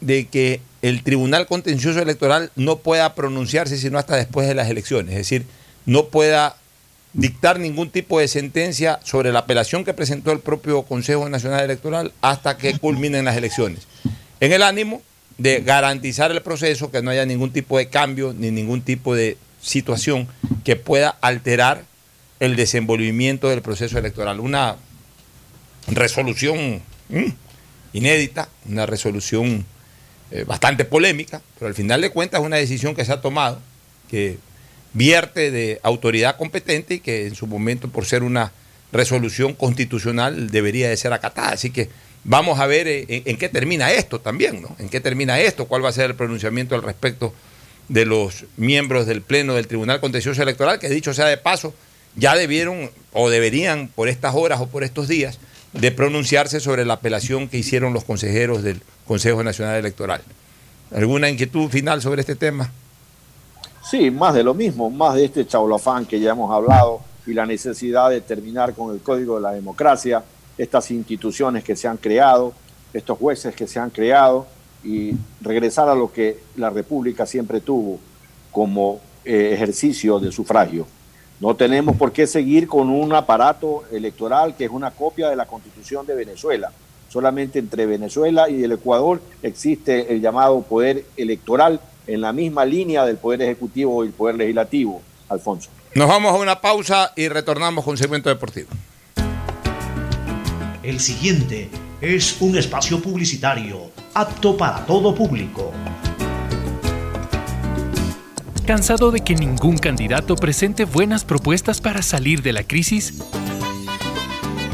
de que el Tribunal Contencioso Electoral no pueda pronunciarse sino hasta después de las elecciones, es decir, no pueda dictar ningún tipo de sentencia sobre la apelación que presentó el propio Consejo Nacional Electoral hasta que culminen las elecciones. En el ánimo de garantizar el proceso, que no haya ningún tipo de cambio ni ningún tipo de situación que pueda alterar el desenvolvimiento del proceso electoral. Una resolución mmm, inédita, una resolución eh, bastante polémica, pero al final de cuentas es una decisión que se ha tomado, que vierte de autoridad competente y que en su momento, por ser una resolución constitucional, debería de ser acatada. Así que vamos a ver en, en, qué termina esto también, ¿no? En qué termina esto, cuál va a ser el pronunciamiento al respecto de los miembros del Pleno del Tribunal Contencioso Electoral, que dicho sea de paso, ya debieron o deberían por estas horas o por estos días de pronunciarse sobre la apelación que hicieron los consejeros del Consejo Nacional Electoral. ¿Alguna inquietud final sobre este tema? Sí, más de lo mismo, más de este chaulafán que ya hemos hablado y la necesidad de terminar con el código de la democracia, estas instituciones que se han creado, estos jueces que se han creado y regresar a lo que la República siempre tuvo, como eh, ejercicio del sufragio. No tenemos por qué seguir con un aparato electoral que es una copia de la constitución de Venezuela. Solamente entre Venezuela y el Ecuador existe el llamado poder electoral en la misma línea del poder ejecutivo y el poder legislativo, Alfonso. Nos vamos a una pausa y retornamos con segmento deportivo. El siguiente es un espacio publicitario apto para todo público. ¿Cansado de que ningún candidato presente buenas propuestas para salir de la crisis?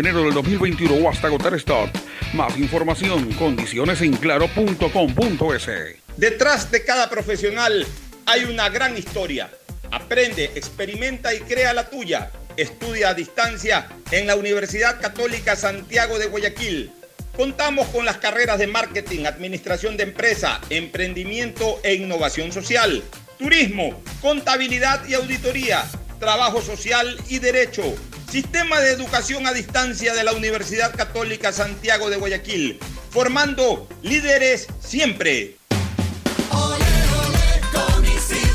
enero del 2021 o hasta agotar stock. Más información, condiciones en claro.com.es. Detrás de cada profesional hay una gran historia. Aprende, experimenta y crea la tuya. Estudia a distancia en la Universidad Católica Santiago de Guayaquil. Contamos con las carreras de marketing, administración de empresa, emprendimiento e innovación social, turismo, contabilidad y auditoría, trabajo social y derecho. Sistema de educación a distancia de la Universidad Católica Santiago de Guayaquil, formando líderes siempre.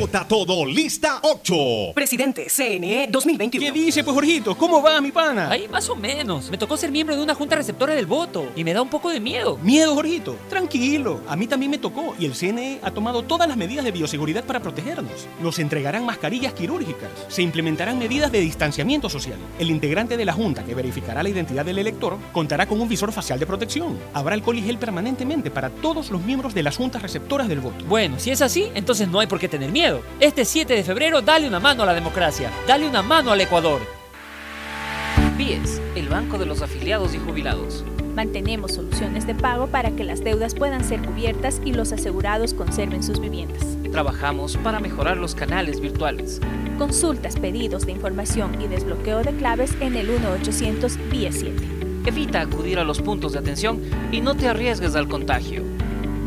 Vota todo, lista 8. Presidente CNE 2021. ¿Qué dice, pues, Jorgito? ¿Cómo va, mi pana? Ahí más o menos. Me tocó ser miembro de una junta receptora del voto y me da un poco de miedo. ¿Miedo, Jorgito? Tranquilo. A mí también me tocó y el CNE ha tomado todas las medidas de bioseguridad para protegernos. Nos entregarán mascarillas quirúrgicas. Se implementarán medidas de distanciamiento social. El integrante de la junta que verificará la identidad del elector contará con un visor facial de protección. Habrá alcohol y gel permanentemente para todos los miembros de las juntas receptoras del voto. Bueno, si es así, entonces no hay por qué tener miedo. Este 7 de febrero, dale una mano a la democracia. Dale una mano al Ecuador. BIES, el Banco de los Afiliados y Jubilados. Mantenemos soluciones de pago para que las deudas puedan ser cubiertas y los asegurados conserven sus viviendas. Trabajamos para mejorar los canales virtuales. Consultas, pedidos de información y desbloqueo de claves en el 1-800 BIES 7. Evita acudir a los puntos de atención y no te arriesgues al contagio.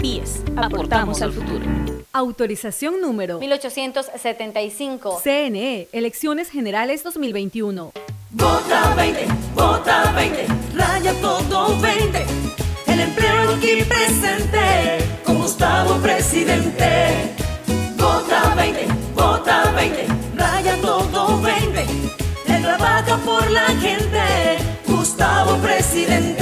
BIES, aportamos al futuro. Autorización número 1875. CNE, Elecciones Generales 2021. Vota 20, vota 20, raya todo 20. El empleo aquí presente, con Gustavo presidente. Vota 20, vota 20, raya todo 20. Él trabaja por la gente, Gustavo presidente.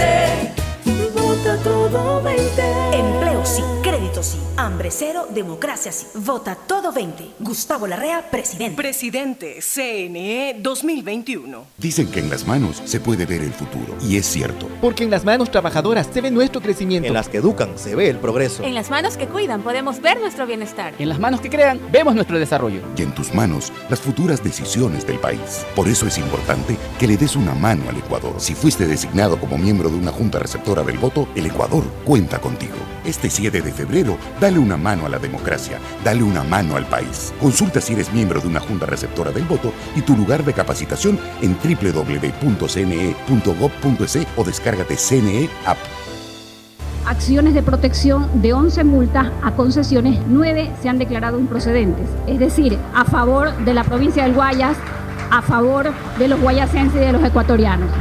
Hambre cero, democracia sí. Vota todo 20. Gustavo Larrea, presidente. Presidente CNE 2021. Dicen que en las manos se puede ver el futuro. Y es cierto. Porque en las manos trabajadoras se ve nuestro crecimiento. En las que educan se ve el progreso. En las manos que cuidan podemos ver nuestro bienestar. En las manos que crean vemos nuestro desarrollo. Y en tus manos las futuras decisiones del país. Por eso es importante que le des una mano al Ecuador. Si fuiste designado como miembro de una junta receptora del voto, el Ecuador cuenta contigo. Este 7 de febrero, dale una mano a la democracia, dale una mano al país. Consulta si eres miembro de una junta receptora del voto y tu lugar de capacitación en www.cne.gov.es o descárgate CNE App. Acciones de protección de 11 multas a concesiones, 9 se han declarado improcedentes. Es decir, a favor de la provincia del Guayas, a favor de los guayasenses y de los ecuatorianos.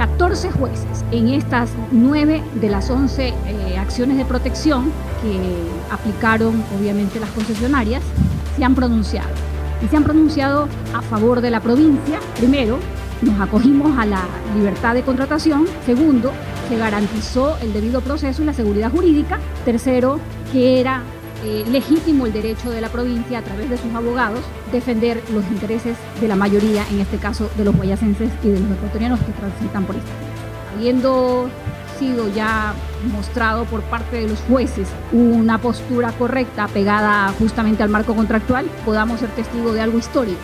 14 jueces en estas 9 de las 11 eh, acciones de protección que aplicaron obviamente las concesionarias se han pronunciado. y se han pronunciado a favor de la provincia. Primero, nos acogimos a la libertad de contratación. Segundo, se garantizó el debido proceso y la seguridad jurídica. Tercero, que era eh, legítimo el derecho de la provincia a través de sus abogados defender los intereses de la mayoría, en este caso de los guayacenses y de los ecuatorianos que transitan por esta. Habiendo sido ya mostrado por parte de los jueces una postura correcta pegada justamente al marco contractual, podamos ser testigos de algo histórico,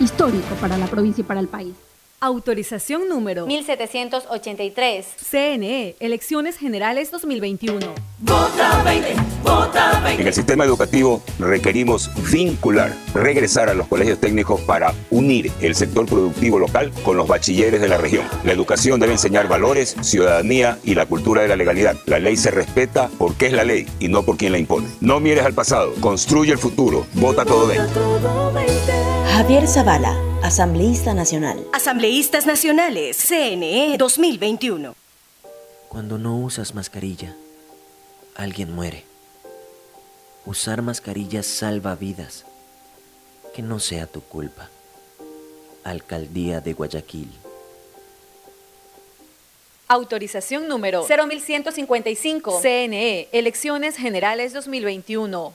histórico para la provincia y para el país. Autorización número 1783. CNE, Elecciones Generales 2021. Vota 20, vota 20. En el sistema educativo requerimos vincular, regresar a los colegios técnicos para unir el sector productivo local con los bachilleres de la región. La educación debe enseñar valores, ciudadanía y la cultura de la legalidad. La ley se respeta porque es la ley y no por quien la impone. No mires al pasado, construye el futuro. Vota todo 20. Javier Zavala, asambleísta nacional. Asambleístas Nacionales, CNE 2021. Cuando no usas mascarilla, alguien muere. Usar mascarilla salva vidas. Que no sea tu culpa. Alcaldía de Guayaquil. Autorización número 0155. CNE, Elecciones Generales 2021.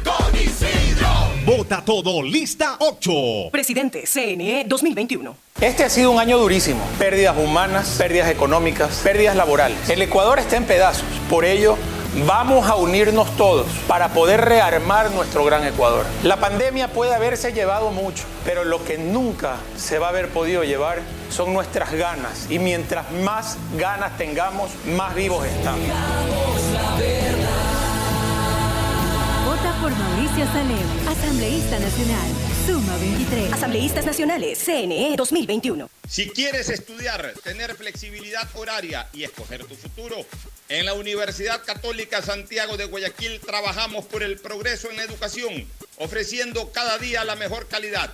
Vota todo, lista 8. Presidente, CNE 2021. Este ha sido un año durísimo. Pérdidas humanas, pérdidas económicas, pérdidas laborales. El Ecuador está en pedazos. Por ello, vamos a unirnos todos para poder rearmar nuestro gran Ecuador. La pandemia puede haberse llevado mucho, pero lo que nunca se va a haber podido llevar son nuestras ganas. Y mientras más ganas tengamos, más vivos estamos. Por Mauricio Salem, asambleísta nacional. Suma 23. Asambleístas Nacionales, CNE 2021. Si quieres estudiar, tener flexibilidad horaria y escoger tu futuro, en la Universidad Católica Santiago de Guayaquil trabajamos por el progreso en la educación, ofreciendo cada día la mejor calidad.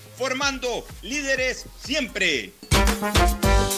formando líderes siempre.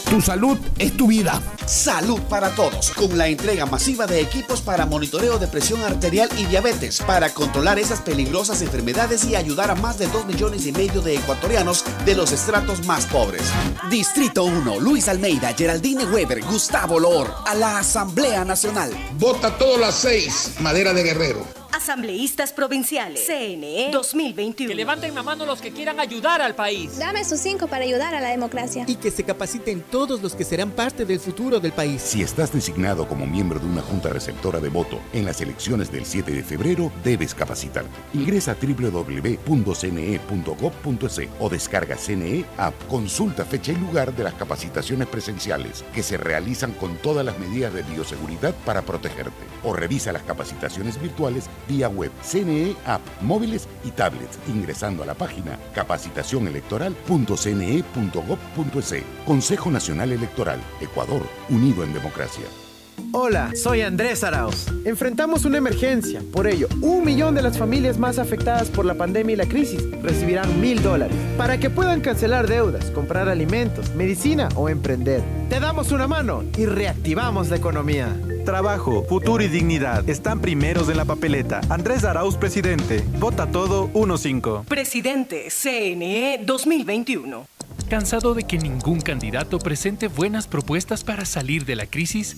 Tu salud es tu vida. Salud para todos, con la entrega masiva de equipos para monitoreo de presión arterial y diabetes, para controlar esas peligrosas enfermedades y ayudar a más de 2 millones y medio de ecuatorianos de los estratos más pobres. Distrito 1, Luis Almeida, Geraldine Weber, Gustavo Lor, a la Asamblea Nacional. Vota todas las seis, Madera de Guerrero. Asambleístas Provinciales, CNE 2021. Que levanten la mano los que quieran ayudar al país. Dame sus cinco para ayudar a la democracia. Y que se capaciten todos los que serán parte del futuro del país. Si estás designado como miembro de una junta receptora de voto en las elecciones del 7 de febrero, debes capacitarte. Ingresa a www.cne.gov.es o descarga CNE App. Consulta fecha y lugar de las capacitaciones presenciales que se realizan con todas las medidas de bioseguridad para protegerte. O revisa las capacitaciones virtuales vía web, CNE App, móviles y tablets, ingresando a la página capacitacionelectoral.cne.gov.es. Consejo Nacional Electoral, Ecuador, unido en democracia. Hola, soy Andrés Arauz. Enfrentamos una emergencia. Por ello, un millón de las familias más afectadas por la pandemia y la crisis recibirán mil dólares para que puedan cancelar deudas, comprar alimentos, medicina o emprender. Te damos una mano y reactivamos la economía. Trabajo, futuro y dignidad están primeros en la papeleta. Andrés Arauz, presidente. Vota todo 1-5. Presidente, CNE 2021. ¿Cansado de que ningún candidato presente buenas propuestas para salir de la crisis?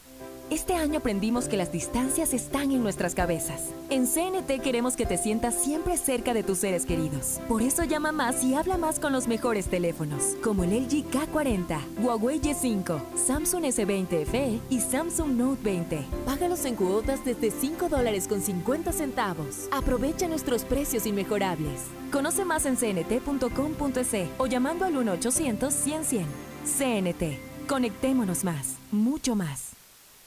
Este año aprendimos que las distancias están en nuestras cabezas. En CNT queremos que te sientas siempre cerca de tus seres queridos. Por eso llama más y habla más con los mejores teléfonos, como el LG K40, Huawei Y5, Samsung S20 FE y Samsung Note 20. Págalos en cuotas desde 5 dólares con 50 centavos. Aprovecha nuestros precios inmejorables. Conoce más en cnt.com.es o llamando al 1-800-100-100. CNT. Conectémonos más, mucho más.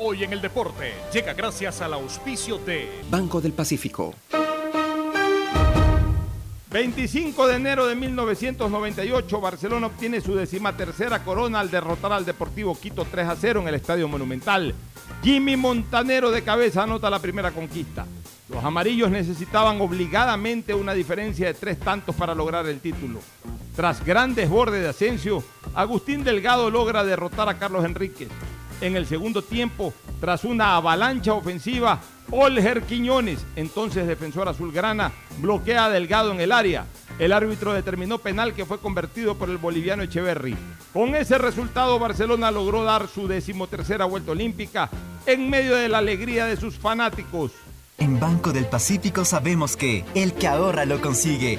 Hoy en el deporte llega gracias al auspicio de Banco del Pacífico. 25 de enero de 1998, Barcelona obtiene su decimatercera corona al derrotar al Deportivo Quito 3 a 0 en el Estadio Monumental. Jimmy Montanero de cabeza anota la primera conquista. Los amarillos necesitaban obligadamente una diferencia de tres tantos para lograr el título. Tras grandes bordes de Asensio, Agustín Delgado logra derrotar a Carlos Enríquez. En el segundo tiempo, tras una avalancha ofensiva, Olger Quiñones, entonces defensor azulgrana, bloquea Delgado en el área. El árbitro determinó penal que fue convertido por el boliviano Echeverry. Con ese resultado, Barcelona logró dar su decimotercera vuelta olímpica en medio de la alegría de sus fanáticos. En Banco del Pacífico sabemos que el que ahorra lo consigue.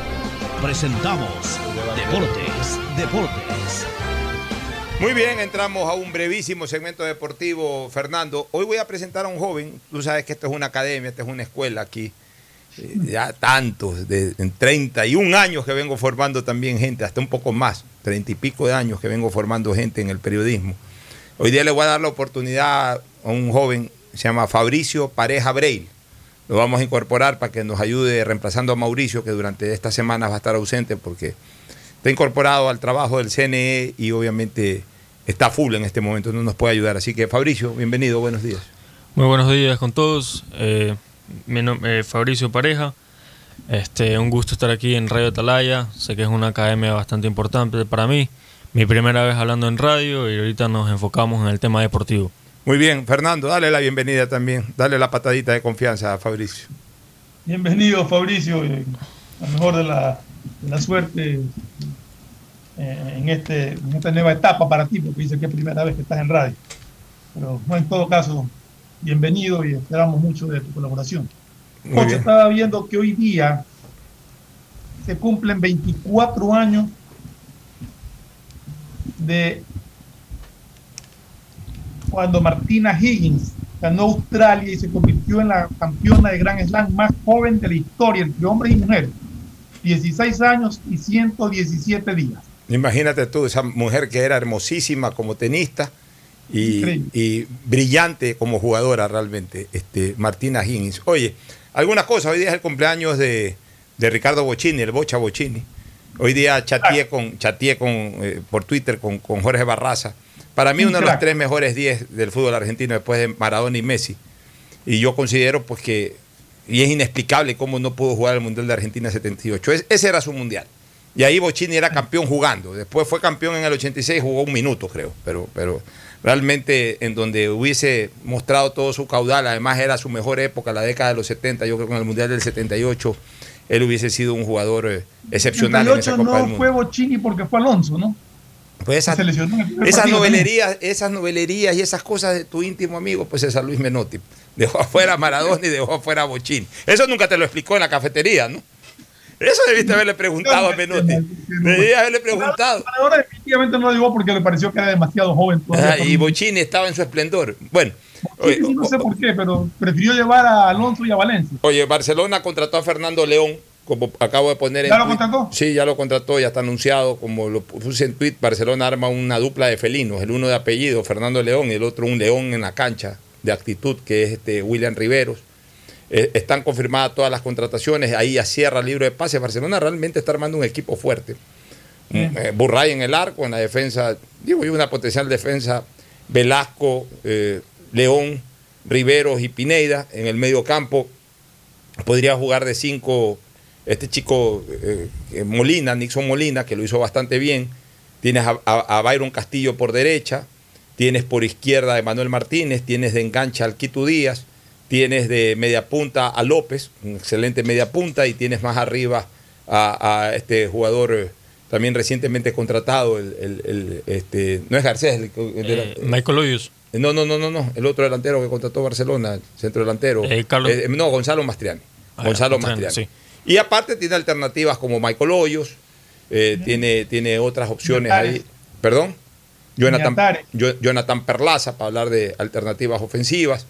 presentamos Deportes, Deportes. Muy bien, entramos a un brevísimo segmento deportivo, Fernando. Hoy voy a presentar a un joven, tú sabes que esto es una academia, esta es una escuela aquí. Eh, ya tantos, de, en 31 años que vengo formando también gente, hasta un poco más, 30 y pico de años que vengo formando gente en el periodismo. Hoy día le voy a dar la oportunidad a un joven, se llama Fabricio Pareja Breil lo vamos a incorporar para que nos ayude reemplazando a Mauricio, que durante estas semanas va a estar ausente porque está incorporado al trabajo del CNE y obviamente está full en este momento, no nos puede ayudar. Así que Fabricio, bienvenido, buenos días. Muy buenos días con todos. Eh, mi nombre Fabricio Pareja. Este, un gusto estar aquí en Radio Atalaya. Sé que es una academia bastante importante para mí. Mi primera vez hablando en radio y ahorita nos enfocamos en el tema deportivo. Muy bien, Fernando, dale la bienvenida también, dale la patadita de confianza a Fabricio. Bienvenido, Fabricio, la mejor de la, suerte eh, en, este, en esta nueva etapa para ti, porque dice que es primera vez que estás en radio. Pero en todo caso, bienvenido y esperamos mucho de tu colaboración. Estaba viendo que hoy día se cumplen 24 años de cuando Martina Higgins ganó Australia y se convirtió en la campeona de Grand Slam más joven de la historia entre hombres y mujeres. 16 años y 117 días. Imagínate tú, esa mujer que era hermosísima como tenista y, y brillante como jugadora realmente, este, Martina Higgins. Oye, algunas cosas, hoy día es el cumpleaños de, de Ricardo Bocini, el Bocha Bocini. Hoy día chateé con, chateé con, eh, por Twitter con, con Jorge Barraza. Para mí, uno de los tres mejores 10 del fútbol argentino después de Maradona y Messi. Y yo considero pues que, y es inexplicable cómo no pudo jugar el Mundial de Argentina 78. Es- ese era su Mundial. Y ahí Bochini era campeón jugando. Después fue campeón en el 86, jugó un minuto, creo. Pero, pero realmente en donde hubiese mostrado todo su caudal, además era su mejor época, la década de los 70, yo creo que en el Mundial del 78 él hubiese sido un jugador eh, excepcional en esa 78 Copa del no Mundo. fue Bocini porque fue Alonso, ¿no? Pues esas, novelerías, esas novelerías y esas cosas de tu íntimo amigo, pues es a Luis Menotti. Dejó afuera a Maradona y dejó afuera a Bochín. Eso nunca te lo explicó en la cafetería, ¿no? Eso debiste haberle preguntado a Menotti. Debías haberle preguntado. Ahora definitivamente no lo digo porque le pareció que era demasiado joven. Ah, y. Bochini estaba en su esplendor. Bueno, sí, no sé por qué, pero prefirió llevar a Alonso y a Valencia. Oye, Barcelona contrató a Fernando León, como acabo de poner en ¿Ya lo contrató? Sí, ya lo contrató, ya está anunciado. Como lo puse en tweet, Barcelona arma una dupla de felinos, el uno de apellido, Fernando León, y el otro un león en la cancha de actitud, que es este William Riveros. Eh, están confirmadas todas las contrataciones, ahí ya cierra libro de pases. Barcelona realmente está armando un equipo fuerte. Bien. Eh, Burray en el arco, en la defensa, digo, y una potencial defensa, Velasco, eh, León, Riveros y Pineida en el medio campo. Podría jugar de cinco este chico eh, eh, Molina, Nixon Molina, que lo hizo bastante bien. Tienes a, a- a Byron Castillo por derecha, tienes por izquierda a Emanuel Martínez, tienes de engancha al Quito Díaz, tienes de media punta a López, un excelente media punta, y tienes más arriba a, a este jugador eh, también recientemente contratado, el, el- el, este, no es Garcés, el, Eh, Michael Hoyos. no, no, no, no, no, el otro delantero que contrató Barcelona, el centro delantero. Eh, Carlos- no, Gonzalo Mastriani. Ah, Gonzalo Mastriani, Mastriani. Y aparte tiene alternativas como Michael Hoyos, eh, tiene, tiene otras opciones ahí. ¿Perdón? Jonathan, Jonathan Perlaza, para hablar de alternativas ofensivas.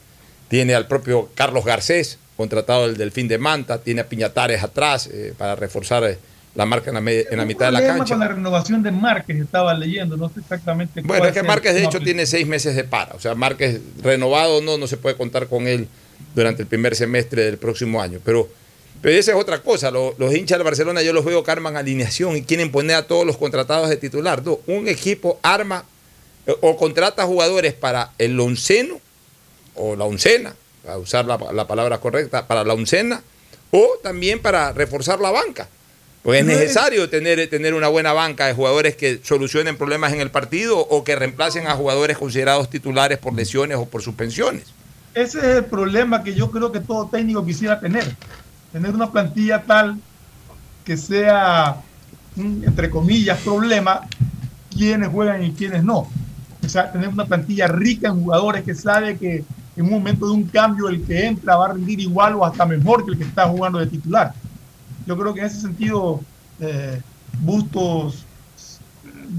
Tiene al propio Carlos Garcés, contratado del Delfín de Manta. Tiene a Piñatares atrás eh, para reforzar eh, la marca en la, en la mitad de la cancha. con la renovación de Márquez estaba leyendo, no sé exactamente Bueno, es que Márquez de hecho tiene seis meses de para. O sea, Márquez renovado no, no se puede contar con él durante el primer semestre del próximo año. Pero, pero esa es otra cosa. Lo- Los, hinchas de Barcelona yo los veo que arman alineación y quieren poner a todos los contratados de titular. No, un equipo arma eh, o contrata jugadores para el onceno o la oncena, para usar la, la palabra correcta, para la oncena o también para reforzar la banca. Porque es es- necesario tener, tener una buena banca de jugadores que solucionen problemas en el partido o que reemplacen a jugadores considerados titulares por lesiones o por suspensiones. Ese es el problema que yo creo que todo técnico quisiera tener. Tener una plantilla tal que sea, un, entre comillas, problema quienes juegan y quienes no. O sea, tener una plantilla rica en jugadores que sabe que en un momento de un cambio el que entra va a rendir igual o hasta mejor que el que está jugando de titular. Yo creo que en ese sentido eh, Bustos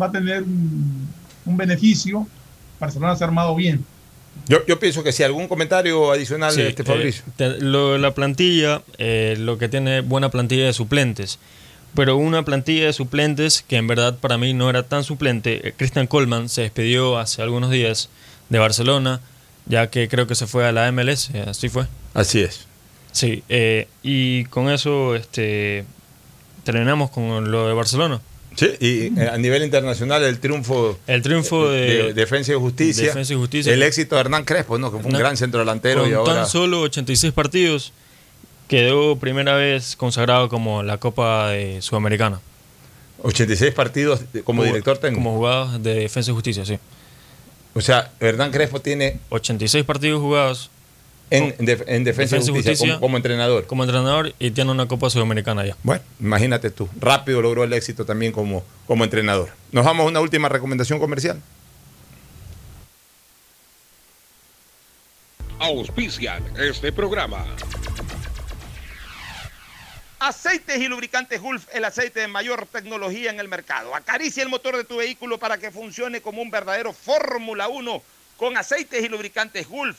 va a tener un, un beneficio. Barcelona se ha armado bien. Yo, yo pienso que si algún comentario adicional Sí, de este eh, Fabricio. te- lo- la plantilla, eh, lo que tiene buena plantilla de suplentes, pero una plantilla de suplentes que en verdad para mí no era tan suplente. eh, Christian Coleman se despidió hace algunos días de Barcelona, ya que creo que se fue a la MLS, eh, así fue. Así es. Sí, eh, y con eso este, terminamos con lo de Barcelona. Sí, y eh, a nivel internacional el triunfo, El triunfo de, Defensa y Justicia, Defensa y Justicia. el éxito de Hernán Crespo, ¿no? que fue un gran centro delantero con y ahora tan solo 86 partidos, quedó primera vez consagrado como la Copa de Sudamericana. 86 partidos como director técnico. Como jugados de Defensa y Justicia, sí. O sea, Hernán Crespo tiene 86 partidos jugados en, en def- en Defensa, y Justicia, como, como entrenador. como entrenador y tiene una Copa Sudamericana ya. Bueno, imagínate tú. Rápido logró el éxito también como, como entrenador. Nos vamos a una última recomendación comercial. Auspician este programa. Aceites y lubricantes Gulf, el aceite de mayor tecnología en el mercado. Acaricia el motor de tu vehículo para que funcione como un verdadero Fórmula 1 con aceites y lubricantes Gulf.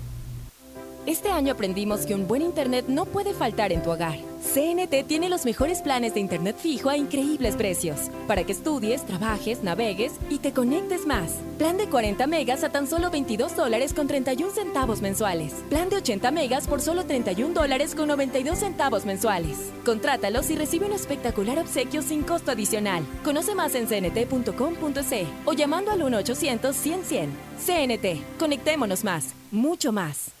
Este año aprendimos que un buen internet no puede faltar en tu hogar. CNT tiene los mejores planes de internet fijo a increíbles precios, para que estudies, trabajes, navegues y te conectes más. Plan de 40 megas a tan solo 22 dólares con 31 centavos mensuales. Plan de 80 megas por solo 31 dólares con 92 centavos mensuales. Contrátalos y recibe un espectacular obsequio sin costo adicional. Conoce más en cnt.com.c o llamando al 1-800-100-100. CNT, conectémonos más, mucho más.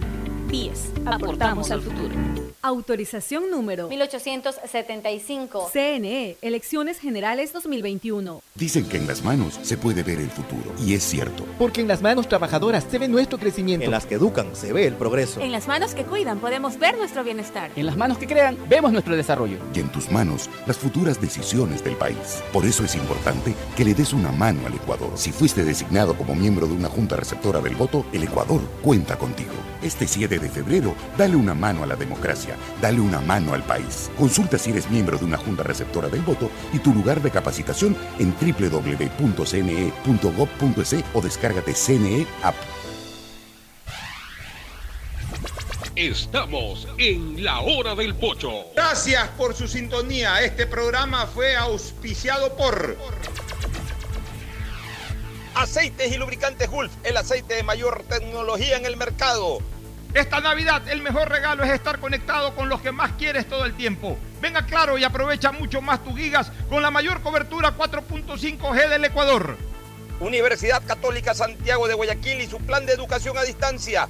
Aportamos al futuro. Autorización número 1875. CNE, Elecciones Generales 2021. Dicen que en las manos se puede ver el futuro. Y es cierto. Porque en las manos trabajadoras se ve nuestro crecimiento. En las que educan se ve el progreso. En las manos que cuidan podemos ver nuestro bienestar. En las manos que crean vemos nuestro desarrollo. Y en tus manos las futuras decisiones del país. Por eso es importante que le des una mano al Ecuador. Si fuiste designado como miembro de una junta receptora del voto, el Ecuador cuenta contigo. Este 7 de febrero, dale una mano a la democracia, dale una mano al país. Consulta si eres miembro de una junta receptora del voto y tu lugar de capacitación en www.cne.gov.es o descárgate CNE App. Estamos en la hora del pocho. Gracias por su sintonía. Este programa fue auspiciado por Aceites y Lubricantes Gulf, el aceite de mayor tecnología en el mercado. Esta Navidad el mejor regalo es estar conectado con los que más quieres todo el tiempo. Venga claro y aprovecha mucho más tus gigas con la mayor cobertura 4.5G del Ecuador. Universidad Católica Santiago de Guayaquil y su plan de educación a distancia,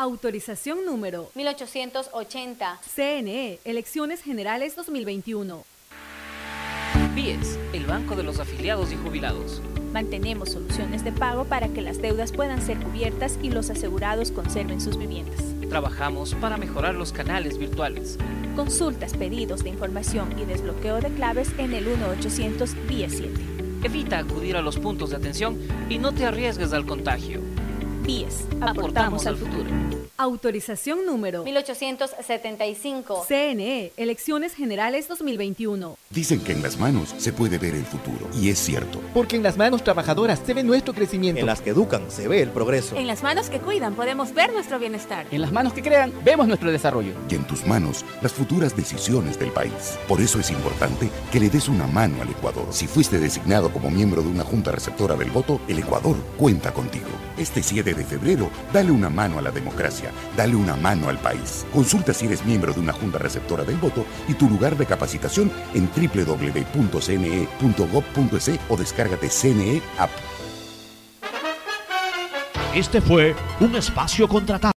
Autorización número 1880. CNE, Elecciones Generales 2021. BIES, el banco de los afiliados y jubilados. Mantenemos soluciones de pago para que las deudas puedan ser cubiertas y los asegurados conserven sus viviendas. Trabajamos para mejorar los canales virtuales. Consultas, pedidos de información y desbloqueo de claves en el 1-800 BIES 7. Evita acudir a los puntos de atención y no te arriesgues al contagio. BIES, aportamos al futuro. Autorización número 1875. CNE, Elecciones Generales 2021. Dicen que en las manos se puede ver el futuro. Y es cierto. Porque en las manos trabajadoras se ve nuestro crecimiento. En las que educan se ve el progreso. En las manos que cuidan podemos ver nuestro bienestar. En las manos que crean vemos nuestro desarrollo. Y en tus manos las futuras decisiones del país. Por eso es importante que le des una mano al Ecuador. Si fuiste designado como miembro de una junta receptora del voto, el Ecuador cuenta contigo. Este 7 de febrero, dale una mano a la democracia, dale una mano al país. Consulta si eres miembro de una junta receptora del voto y tu lugar de capacitación en www.cne.gov.es o descárgate CNE App. Este fue un espacio contratado.